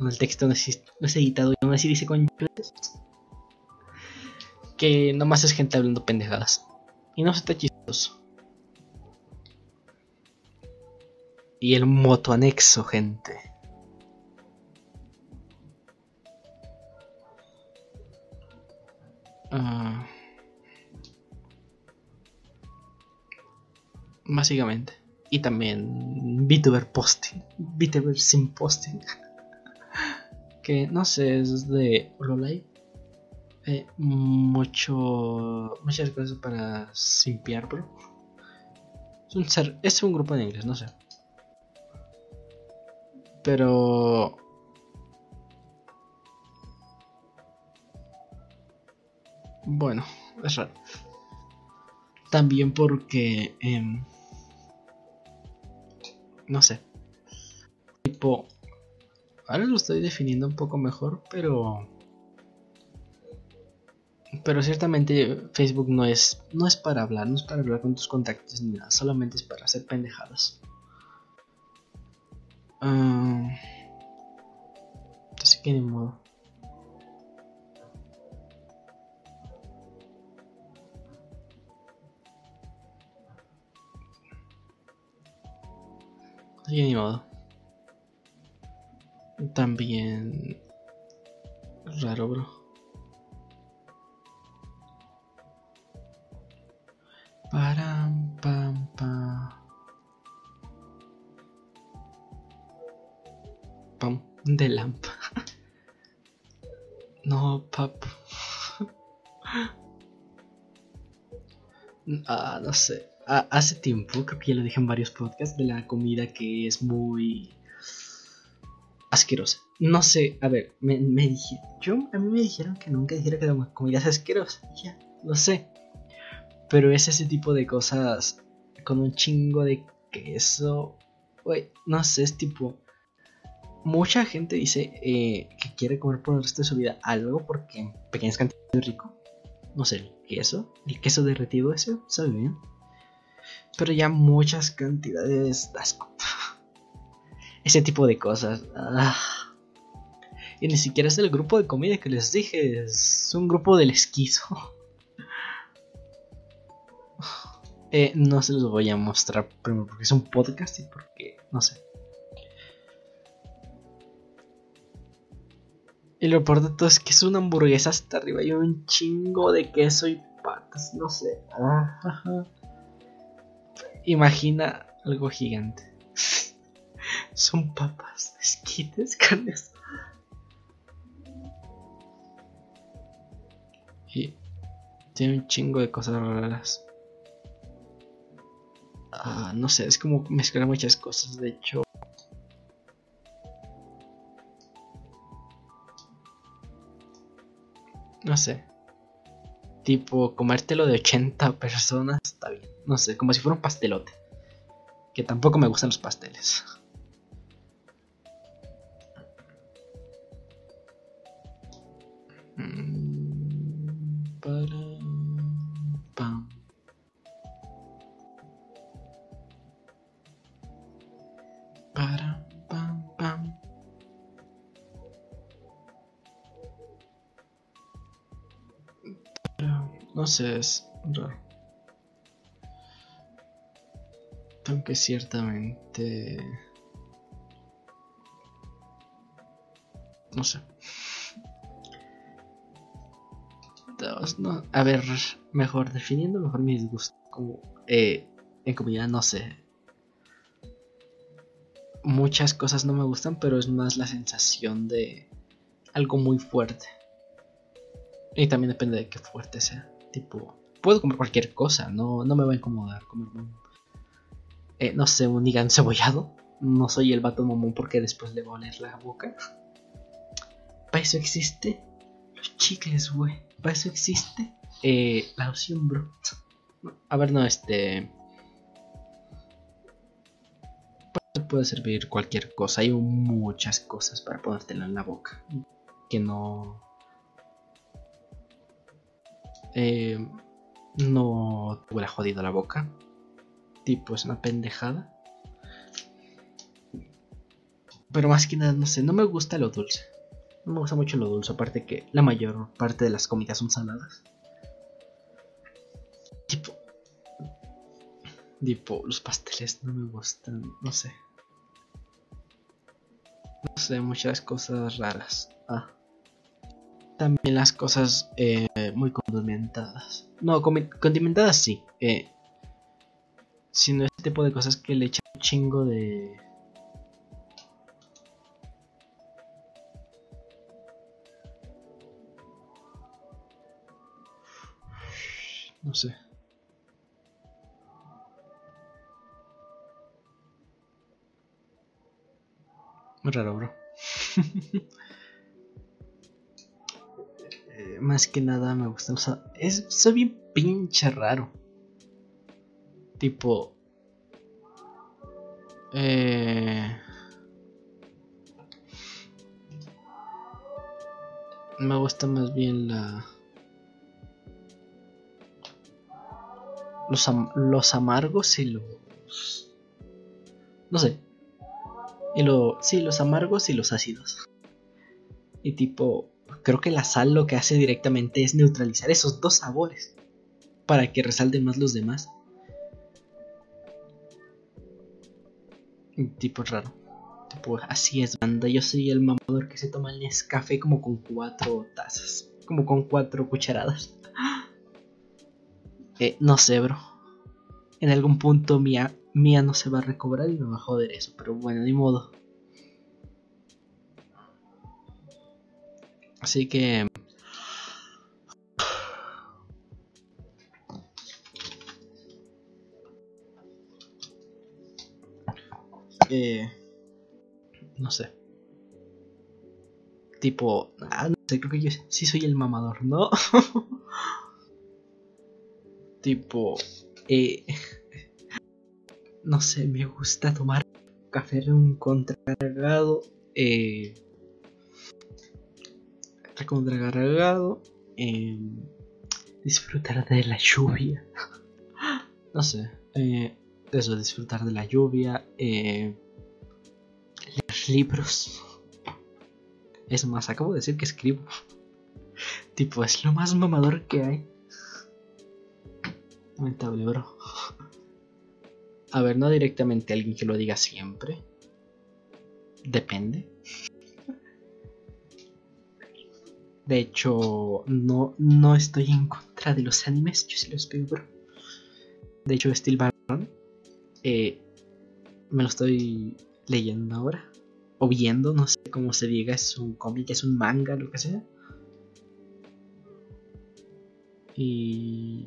el texto no es, editado y aún así dice con que nomás es gente hablando pendejadas. Y no se está chistoso. Y el moto anexo, gente. Ah. Básicamente. Y también VTuber posting. VTuber sin posting. que no sé, es de Hololive. Eh, mucho, muchas cosas para simpiar, bro. Es un, ser, es un grupo en inglés, no sé. Pero... Bueno, es raro. También porque... Eh, no sé. Tipo, Ahora lo estoy definiendo un poco mejor, pero... Pero ciertamente Facebook no es, no es para hablar, no es para hablar con tus contactos ni nada, solamente es para hacer pendejadas. Um, así que ni modo. Que ni modo. También raro, bro. Param, pam, pam. Pam, de lamp. no, pap. ah, no sé. Hace tiempo, creo que ya lo dije en varios podcasts, de la comida que es muy asquerosa. No sé, a ver, me, me dije, yo a mí me dijeron que nunca dijera que la comida es asquerosa, ya, lo sé. Pero es ese tipo de cosas con un chingo de queso, no sé, es tipo mucha gente dice eh, que quiere comer por el resto de su vida algo porque en pequeñas cantidades es rico. No sé, el queso, el queso derretido, eso sabe bien. Pero ya muchas cantidades. Ese tipo de cosas. Ah. Y ni siquiera es el grupo de comida que les dije, es un grupo del esquizo. Eh, no se los voy a mostrar primero porque es un podcast y porque, no sé. Y lo peor de todo es que es una hamburguesa hasta arriba y un chingo de queso y patas, no sé. Ah, Imagina algo gigante. Son papas, esquites, carnes. Y tiene un chingo de cosas raras. Ah, no sé, es como mezclar muchas cosas. De hecho, no sé. Tipo, comértelo de 80 personas está bien. No sé, como si fuera un pastelote. Que tampoco me gustan los pasteles. Es raro. Aunque ciertamente... No sé. a ver, mejor definiendo mejor mi disgusto. Como eh, en comunidad no sé. Muchas cosas no me gustan, pero es más la sensación de algo muy fuerte. Y también depende de qué fuerte sea. Tipo, puedo comer cualquier cosa, no, no me va a incomodar comer eh, no sé, un hígado cebollado. No soy el vato mamón porque después le va a oler la boca. Para eso existe los chicles, güey. Para eso existe eh, la opción, bro. A ver, no, este. Puede servir cualquier cosa. Hay muchas cosas para ponértela en la boca. Que no. Eh, no te hubiera jodido la boca. Tipo, es una pendejada. Pero más que nada, no sé, no me gusta lo dulce. No me gusta mucho lo dulce, aparte que la mayor parte de las comidas son saladas. Tipo. Tipo, los pasteles no me gustan, no sé. No sé, muchas cosas raras. Ah. También las cosas eh, muy condimentadas. No, condimentadas sí. Eh, sino este tipo de cosas que le echan un chingo de... No sé. Muy raro, bro. Más que nada me gusta. es, soy bien pinche raro. Tipo. Eh, me gusta más bien la. Los, los amargos y los. No sé. Y lo, sí, los amargos y los ácidos. Y tipo, creo que la sal lo que hace directamente es neutralizar esos dos sabores. Para que resalten más los demás. Tipo raro. Tipo, así es, banda. Yo soy el mamador que se toma el Nescafé como con cuatro tazas. Como con cuatro cucharadas. Eh, no sé, bro. En algún punto mía mía no se va a recobrar y me va a joder eso, pero bueno, ni modo. Así que... Eh, no sé. Tipo, ah, no sé, creo que yo sí soy el mamador, ¿no? tipo, eh, no sé, me gusta tomar café un contragado, eh, contragargado, eh, disfrutar de la lluvia, no sé, eh, eso, disfrutar de la lluvia, eh, leer libros. Es más, acabo de decir que escribo. tipo, es lo más mamador que hay. Lamentable, bro. A ver, no directamente alguien que lo diga siempre. Depende. De hecho, no, no estoy en contra de los animes. Yo sí los veo, bro. De hecho, Steel Baron eh, me lo estoy leyendo ahora. O viendo, no sé cómo se diga. Es un cómic, es un manga, lo que sea. Y...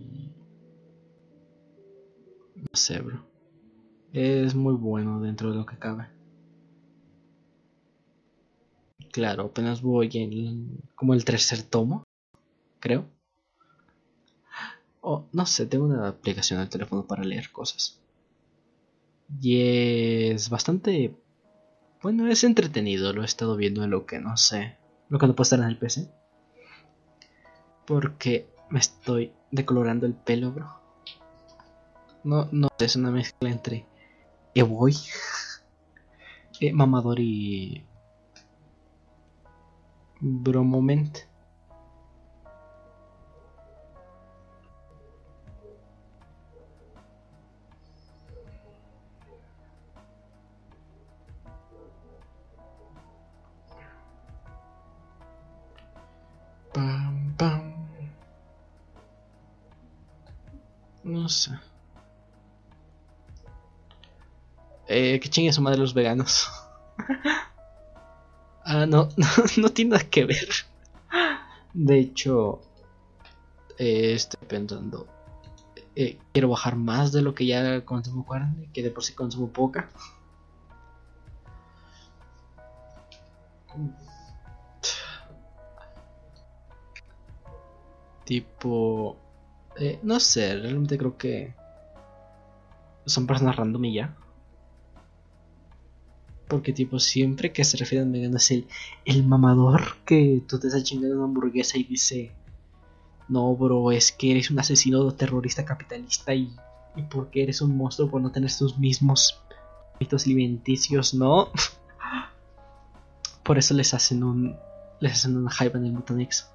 No sé, bro es muy bueno dentro de lo que cabe. Claro, apenas voy en como el tercer tomo, creo. O no sé, tengo una aplicación al teléfono para leer cosas. Y es bastante... Bueno, es entretenido, lo he estado viendo en lo que no sé. Lo que no puedo estar en el PC. Porque me estoy decolorando el pelo, bro. No, no, es una mezcla entre voy eh, mamador y bromoment. Pam pam. No sé. Eh, que chingue su madre los veganos. ah, no, no, tiene nada que ver. De hecho, eh, estoy pensando. eh, quiero bajar más de lo que ya consumo carne, que de por sí consumo poca. Tipo, eh, no sé, realmente creo que son personas random y ya. Porque tipo, siempre que se refieren a vegano es el, el mamador que tú te estás chingando una hamburguesa y dice, no, bro, es que eres un asesino terrorista capitalista y, y porque eres un monstruo por no tener tus mismos hábitos alimenticios, ¿no? por eso les hacen un, les hacen una hype en el Mutanix.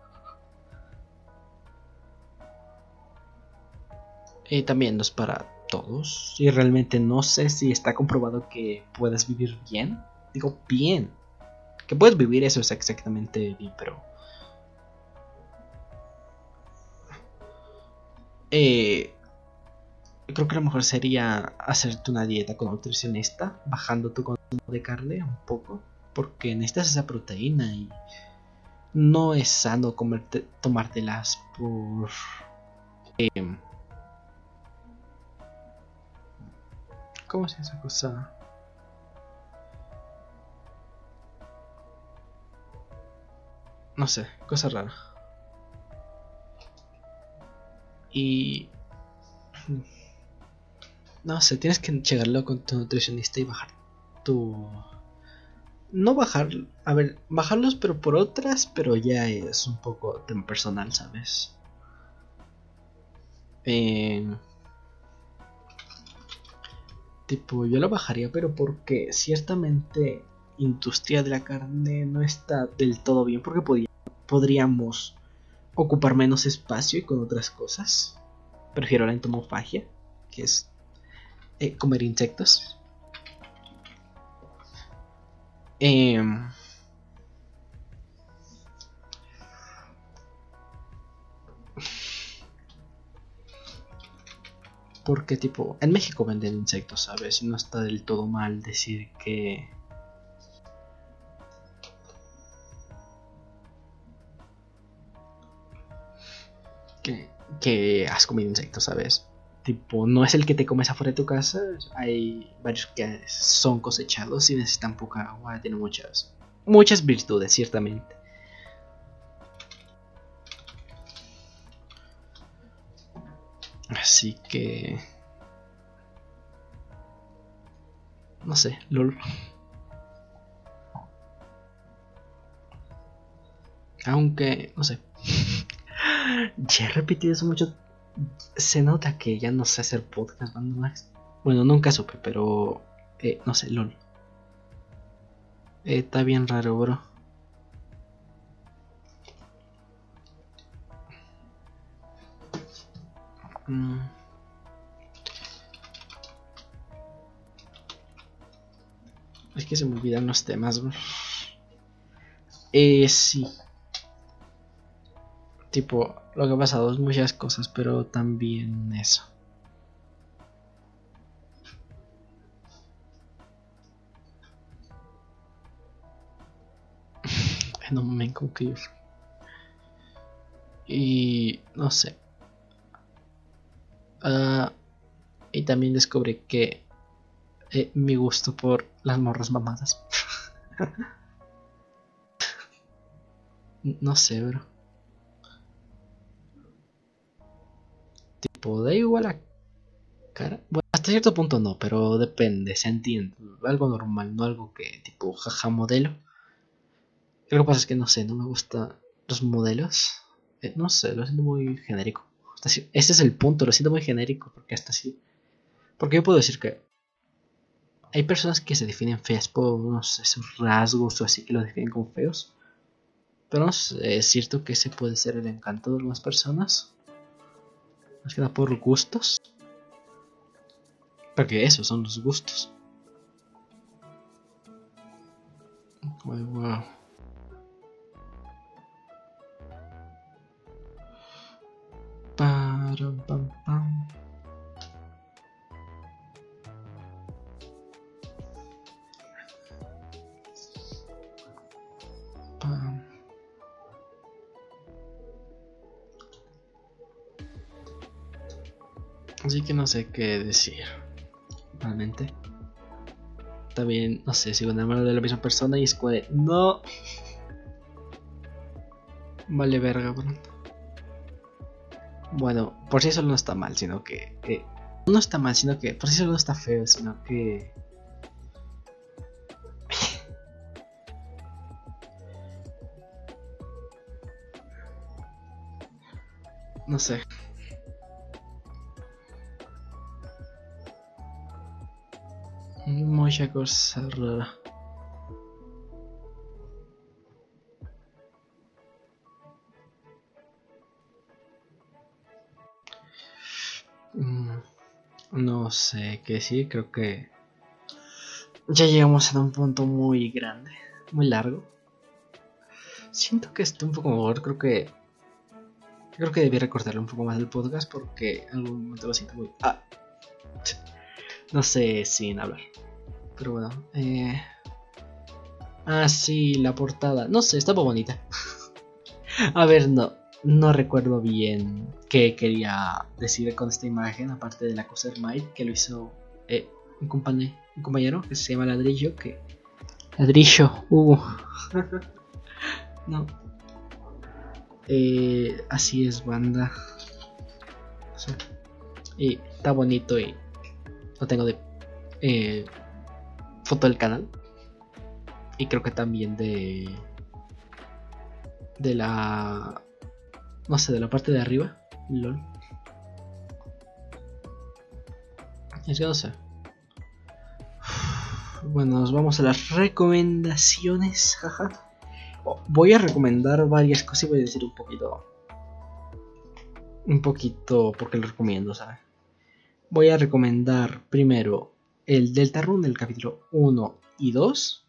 Y también no es para todos. Y realmente no sé si está comprobado que puedes vivir bien. Digo, bien. Que puedes vivir eso es exactamente bien, pero... Eh, creo que lo mejor sería hacerte una dieta con nutricionista, bajando tu consumo de carne un poco, porque necesitas esa proteína y no es sano comerte, tomártelas por... Eh, ¿Cómo se esa cosa? No sé, cosa rara. Y... No sé, tienes que llegarlo con tu nutricionista y bajar tu... No bajar... A ver, bajarlos pero por otras, pero ya es un poco personal, ¿sabes? Eh... Tipo, yo lo bajaría, pero porque ciertamente industria de la carne no está del todo bien, porque podríamos ocupar menos espacio y con otras cosas. Prefiero la entomofagia, que es eh, comer insectos. Eh, Porque tipo, en México venden insectos, ¿sabes? No está del todo mal decir que... Que, que has comido insectos, ¿sabes? Tipo, no es el que te comes afuera de tu casa. Hay varios que son cosechados y necesitan poca agua. Tienen muchas, muchas virtudes, ciertamente. Así que... No sé, lol. Aunque, no sé. ya he repetido eso mucho. Se nota que ya no sé hacer podcast, Max. Bueno, nunca supe, pero... Eh, no sé, lol. Eh, está bien raro, bro. Mm. Es que se me olvidan los temas, Eh, sí. Tipo, lo que ha pasado es muchas cosas, pero también eso. no me concluir. Y no sé. Ah, y también descubrí que eh, mi gusto por las morras mamadas. no sé, bro. Tipo, da igual la cara. Bueno, hasta cierto punto no, pero depende, se entiende. Algo normal, no algo que tipo jaja modelo. Lo que pasa es que no sé, no me gustan los modelos. Eh, no sé, lo siento muy genérico. Ese es el punto, lo siento muy genérico, porque hasta así. Porque yo puedo decir que hay personas que se definen feas por unos esos rasgos o así que lo definen como feos. Pero es cierto que ese puede ser el encanto de algunas personas. Más que nada por gustos. Porque esos son los gustos. wow. Así que no sé qué decir. Realmente. También, no sé, sigo enamorado de la misma persona y es no. Vale verga, bro. Bueno, por si eso no está mal, sino que... No está mal, sino que por si eso no está feo, sino que... no sé. Mucha cosa rara. No sé qué decir, creo que ya llegamos a un punto muy grande, muy largo. Siento que estoy un poco mejor, creo que creo que debí un poco más del podcast porque en algún momento lo siento muy ah, no sé sin hablar. Pero bueno, eh Ah, sí, la portada. No sé, estaba bonita. a ver, no no recuerdo bien qué quería decir con esta imagen, aparte de la cosa Might, que lo hizo eh, un, compañero, un compañero que se llama Ladrillo, que... Ladrillo, uh. no. Eh, así es, banda. Y está bonito y lo tengo de eh, foto del canal. Y creo que también de... De la no sé, de la parte de arriba. LOL. Es que no sé. Bueno, nos vamos a las recomendaciones. Jaja. Voy a recomendar varias cosas y voy a decir un poquito. Un poquito porque lo recomiendo, ¿sabes? Voy a recomendar primero el Delta Run del capítulo 1 y 2.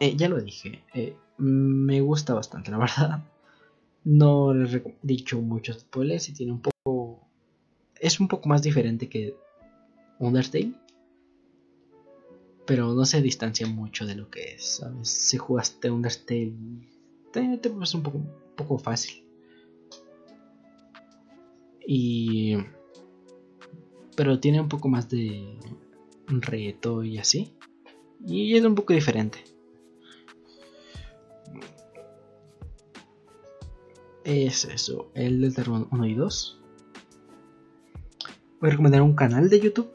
Eh, ya lo dije. Eh, me gusta bastante, la verdad. No les he dicho muchos spoilers y tiene un poco. Es un poco más diferente que Undertale. Pero no se distancia mucho de lo que es, ¿sabes? Si jugaste Undertale, te, te un poco, un poco fácil. Y. Pero tiene un poco más de reto y así. Y es un poco diferente. Es eso, el Deltarune 1 y 2. Voy a recomendar un canal de YouTube,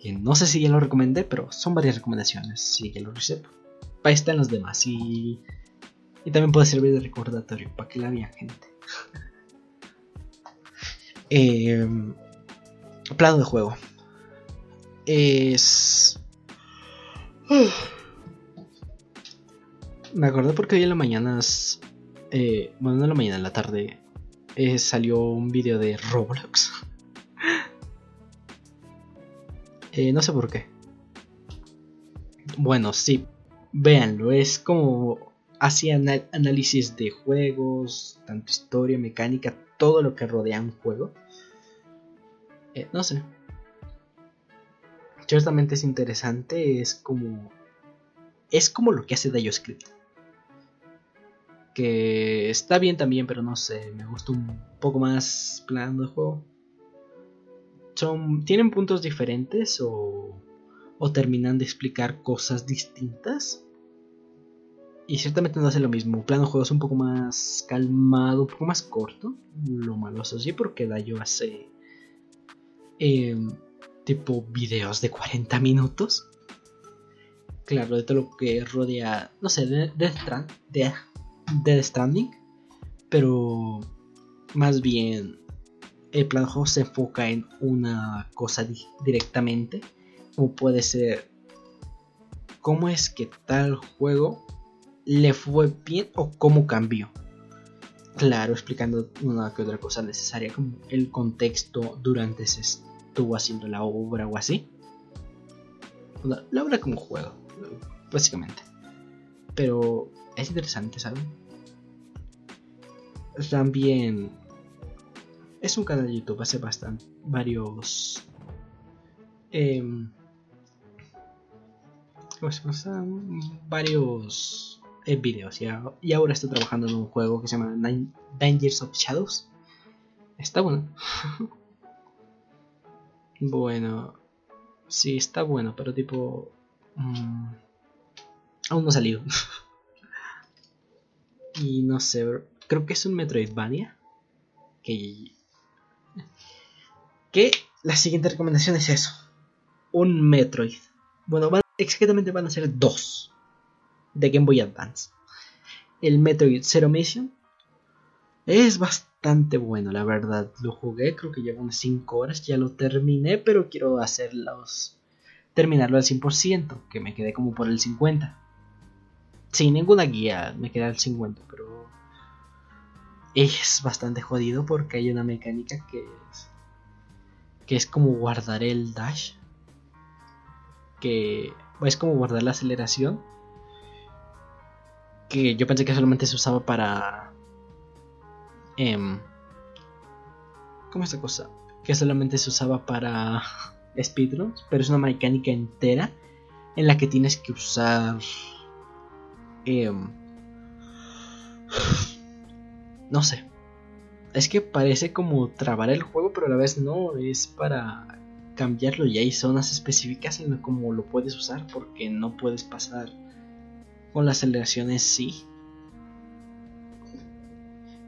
que no sé si ya lo recomendé, pero son varias recomendaciones, si ya lo hice. Ahí están los demás y, y también puede servir de recordatorio para que la vean gente. eh, plano de juego. Es... Me acordé porque hoy en la mañana eh, bueno, no en la mañana, en la tarde, eh, salió un vídeo de Roblox. Eh, no sé por qué. Bueno, sí, véanlo, es como hacía análisis de juegos, tanto historia, mecánica, todo lo que rodea un juego. no sé. Ciertamente es interesante, es como. Es como lo que hace DioScript que está bien también, pero no sé, me gusta un poco más plan de juego. Son, tienen puntos diferentes o, o terminan de explicar cosas distintas. Y ciertamente no hace lo mismo. Plano de juego es un poco más calmado, un poco más corto. Lo malo es así porque Dayo hace em, tipo videos de 40 minutos. Claro, de todo lo que rodea, no sé, de, de, de, Dead Stranding, pero más bien el plan juego se enfoca en una cosa directamente, como puede ser cómo es que tal juego le fue bien o cómo cambió. Claro, explicando una que otra cosa necesaria, como el contexto durante se estuvo haciendo la obra o así. La obra como juego, básicamente. Pero es interesante, ¿saben? También es un canal de YouTube, hace bastante, varios... Eh, ¿Cómo se llama? Varios videos y, ahora está trabajando en un juego que se llama Dangers of Shadows. Está bueno. Bueno, sí, está bueno, pero tipo... Mm, aún no ha salido. y no sé, creo que es un Metroidvania. Que... Que la siguiente recomendación es eso. Un Metroid. Bueno, exactamente van a ser dos. De Game Boy Advance. El Metroid Zero Mission. Es bastante bueno, la verdad. Lo jugué, creo que llevo unas 5 horas. Ya lo terminé, pero quiero hacerlos. Terminarlo al 100%, que me quedé como por el 50%. Sin ninguna guía, me quedé al 50%, pero. Es bastante jodido porque hay una mecánica que es. Que es como guardar el dash. Que es como guardar la aceleración. Que yo pensé que solamente se usaba para. Eh, ¿Cómo es esta cosa? Que solamente se usaba para speedruns, pero es una mecánica entera en la que tienes que usar. Eh, no sé. Es que parece como trabar el juego, pero a la vez no. Es para cambiarlo y hay zonas específicas en como lo puedes usar porque no puedes pasar con las aceleraciones sí.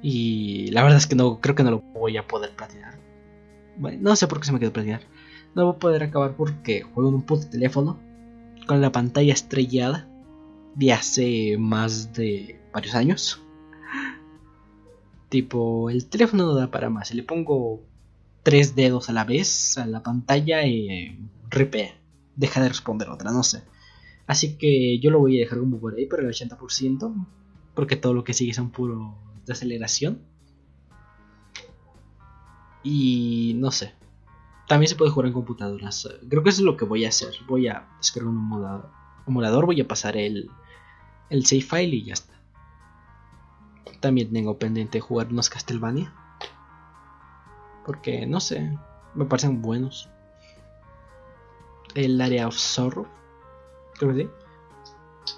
Y la verdad es que no creo que no lo voy a poder platinar. Bueno, no sé por qué se me quedó platinar. No voy a poder acabar porque juego en un puto teléfono con la pantalla estrellada de hace más de varios años. Tipo, el teléfono no da para más. Le pongo tres dedos a la vez a la pantalla y eh, ripea. Deja de responder otra, no sé. Así que yo lo voy a dejar como por ahí, por el 80%, porque todo lo que sigue son puro de aceleración. Y no sé. También se puede jugar en computadoras. Creo que eso es lo que voy a hacer. Voy a descargar un emulador voy a pasar el, el save file y ya está. También tengo pendiente jugar unos Castlevania. Porque, no sé, me parecen buenos. El Area of Sorrow, creo que sí.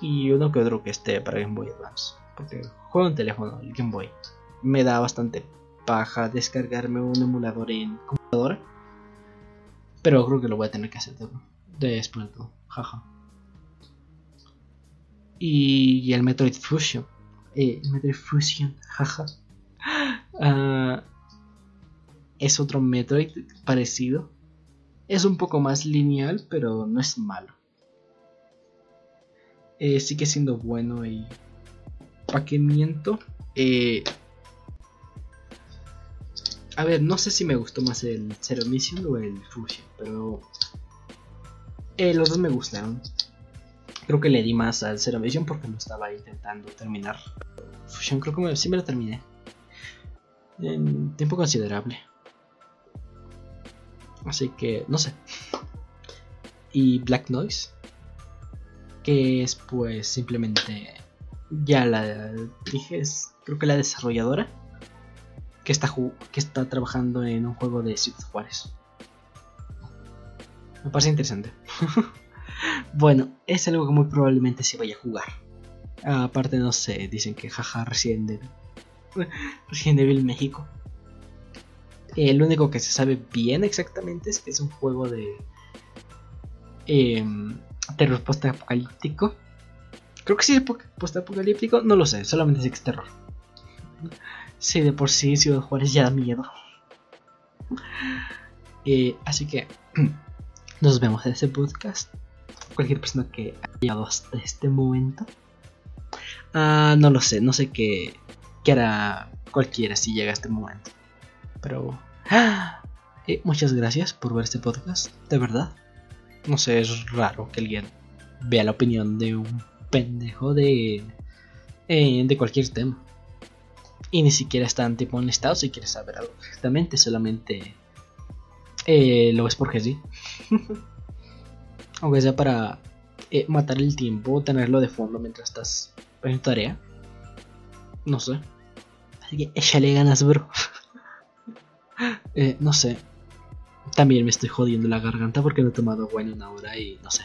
Y uno que otro que esté para Game Boy Advance. Porque juego en teléfono, el Game Boy. Me da bastante paja descargarme un emulador en computadora. Pero creo que lo voy a tener que hacer después de todo. Jaja. Y el Metroid Fusion. Eh, el Metroid Fusion, jaja. Uh, es otro Metroid parecido. Es un poco más lineal, pero no es malo. Eh, sigue siendo bueno y... ¿Para qué miento? Eh, a ver, no sé si me gustó más el Zero Mission o el Fusion, pero... Eh, los dos me gustaron. Creo que le di más al Zero Mission porque lo estaba intentando terminar. Fusion creo que sí me lo terminé. En tiempo considerable. Así que, no sé. Y Black Noise. Que es pues simplemente... Ya la dije, es creo que la desarrolladora. Que está, que está trabajando en un juego de Ciudad Juárez. Me parece interesante. bueno, es algo que muy probablemente se vaya a jugar. Aparte, no sé, dicen que jaja, Resident Evil. Resident Evil México. El único que se sabe bien exactamente es que es un juego de eh, terror post-apocalíptico. Creo que sí es post-apocalíptico, no lo sé, solamente sé es terror. Sí, de por sí Ciudad Juárez ya da miedo. Eh, así que nos vemos en ese podcast. Cualquier persona que haya llegado hasta este momento. Ah, no lo sé, no sé qué, qué hará cualquiera si llega a este momento. Pero... Eh, muchas gracias por ver este podcast, de verdad. No sé, es raro que alguien vea la opinión de un pendejo de... Eh, de cualquier tema. Y ni siquiera están tipo estado si quieres saber algo exactamente, solamente eh, lo ves porque sí. Aunque sea para matar el tiempo, tenerlo de fondo mientras estás en tarea. No sé. Así que échale ganas, bro. Eh, no sé. También me estoy jodiendo la garganta porque no he tomado agua en una hora y no sé.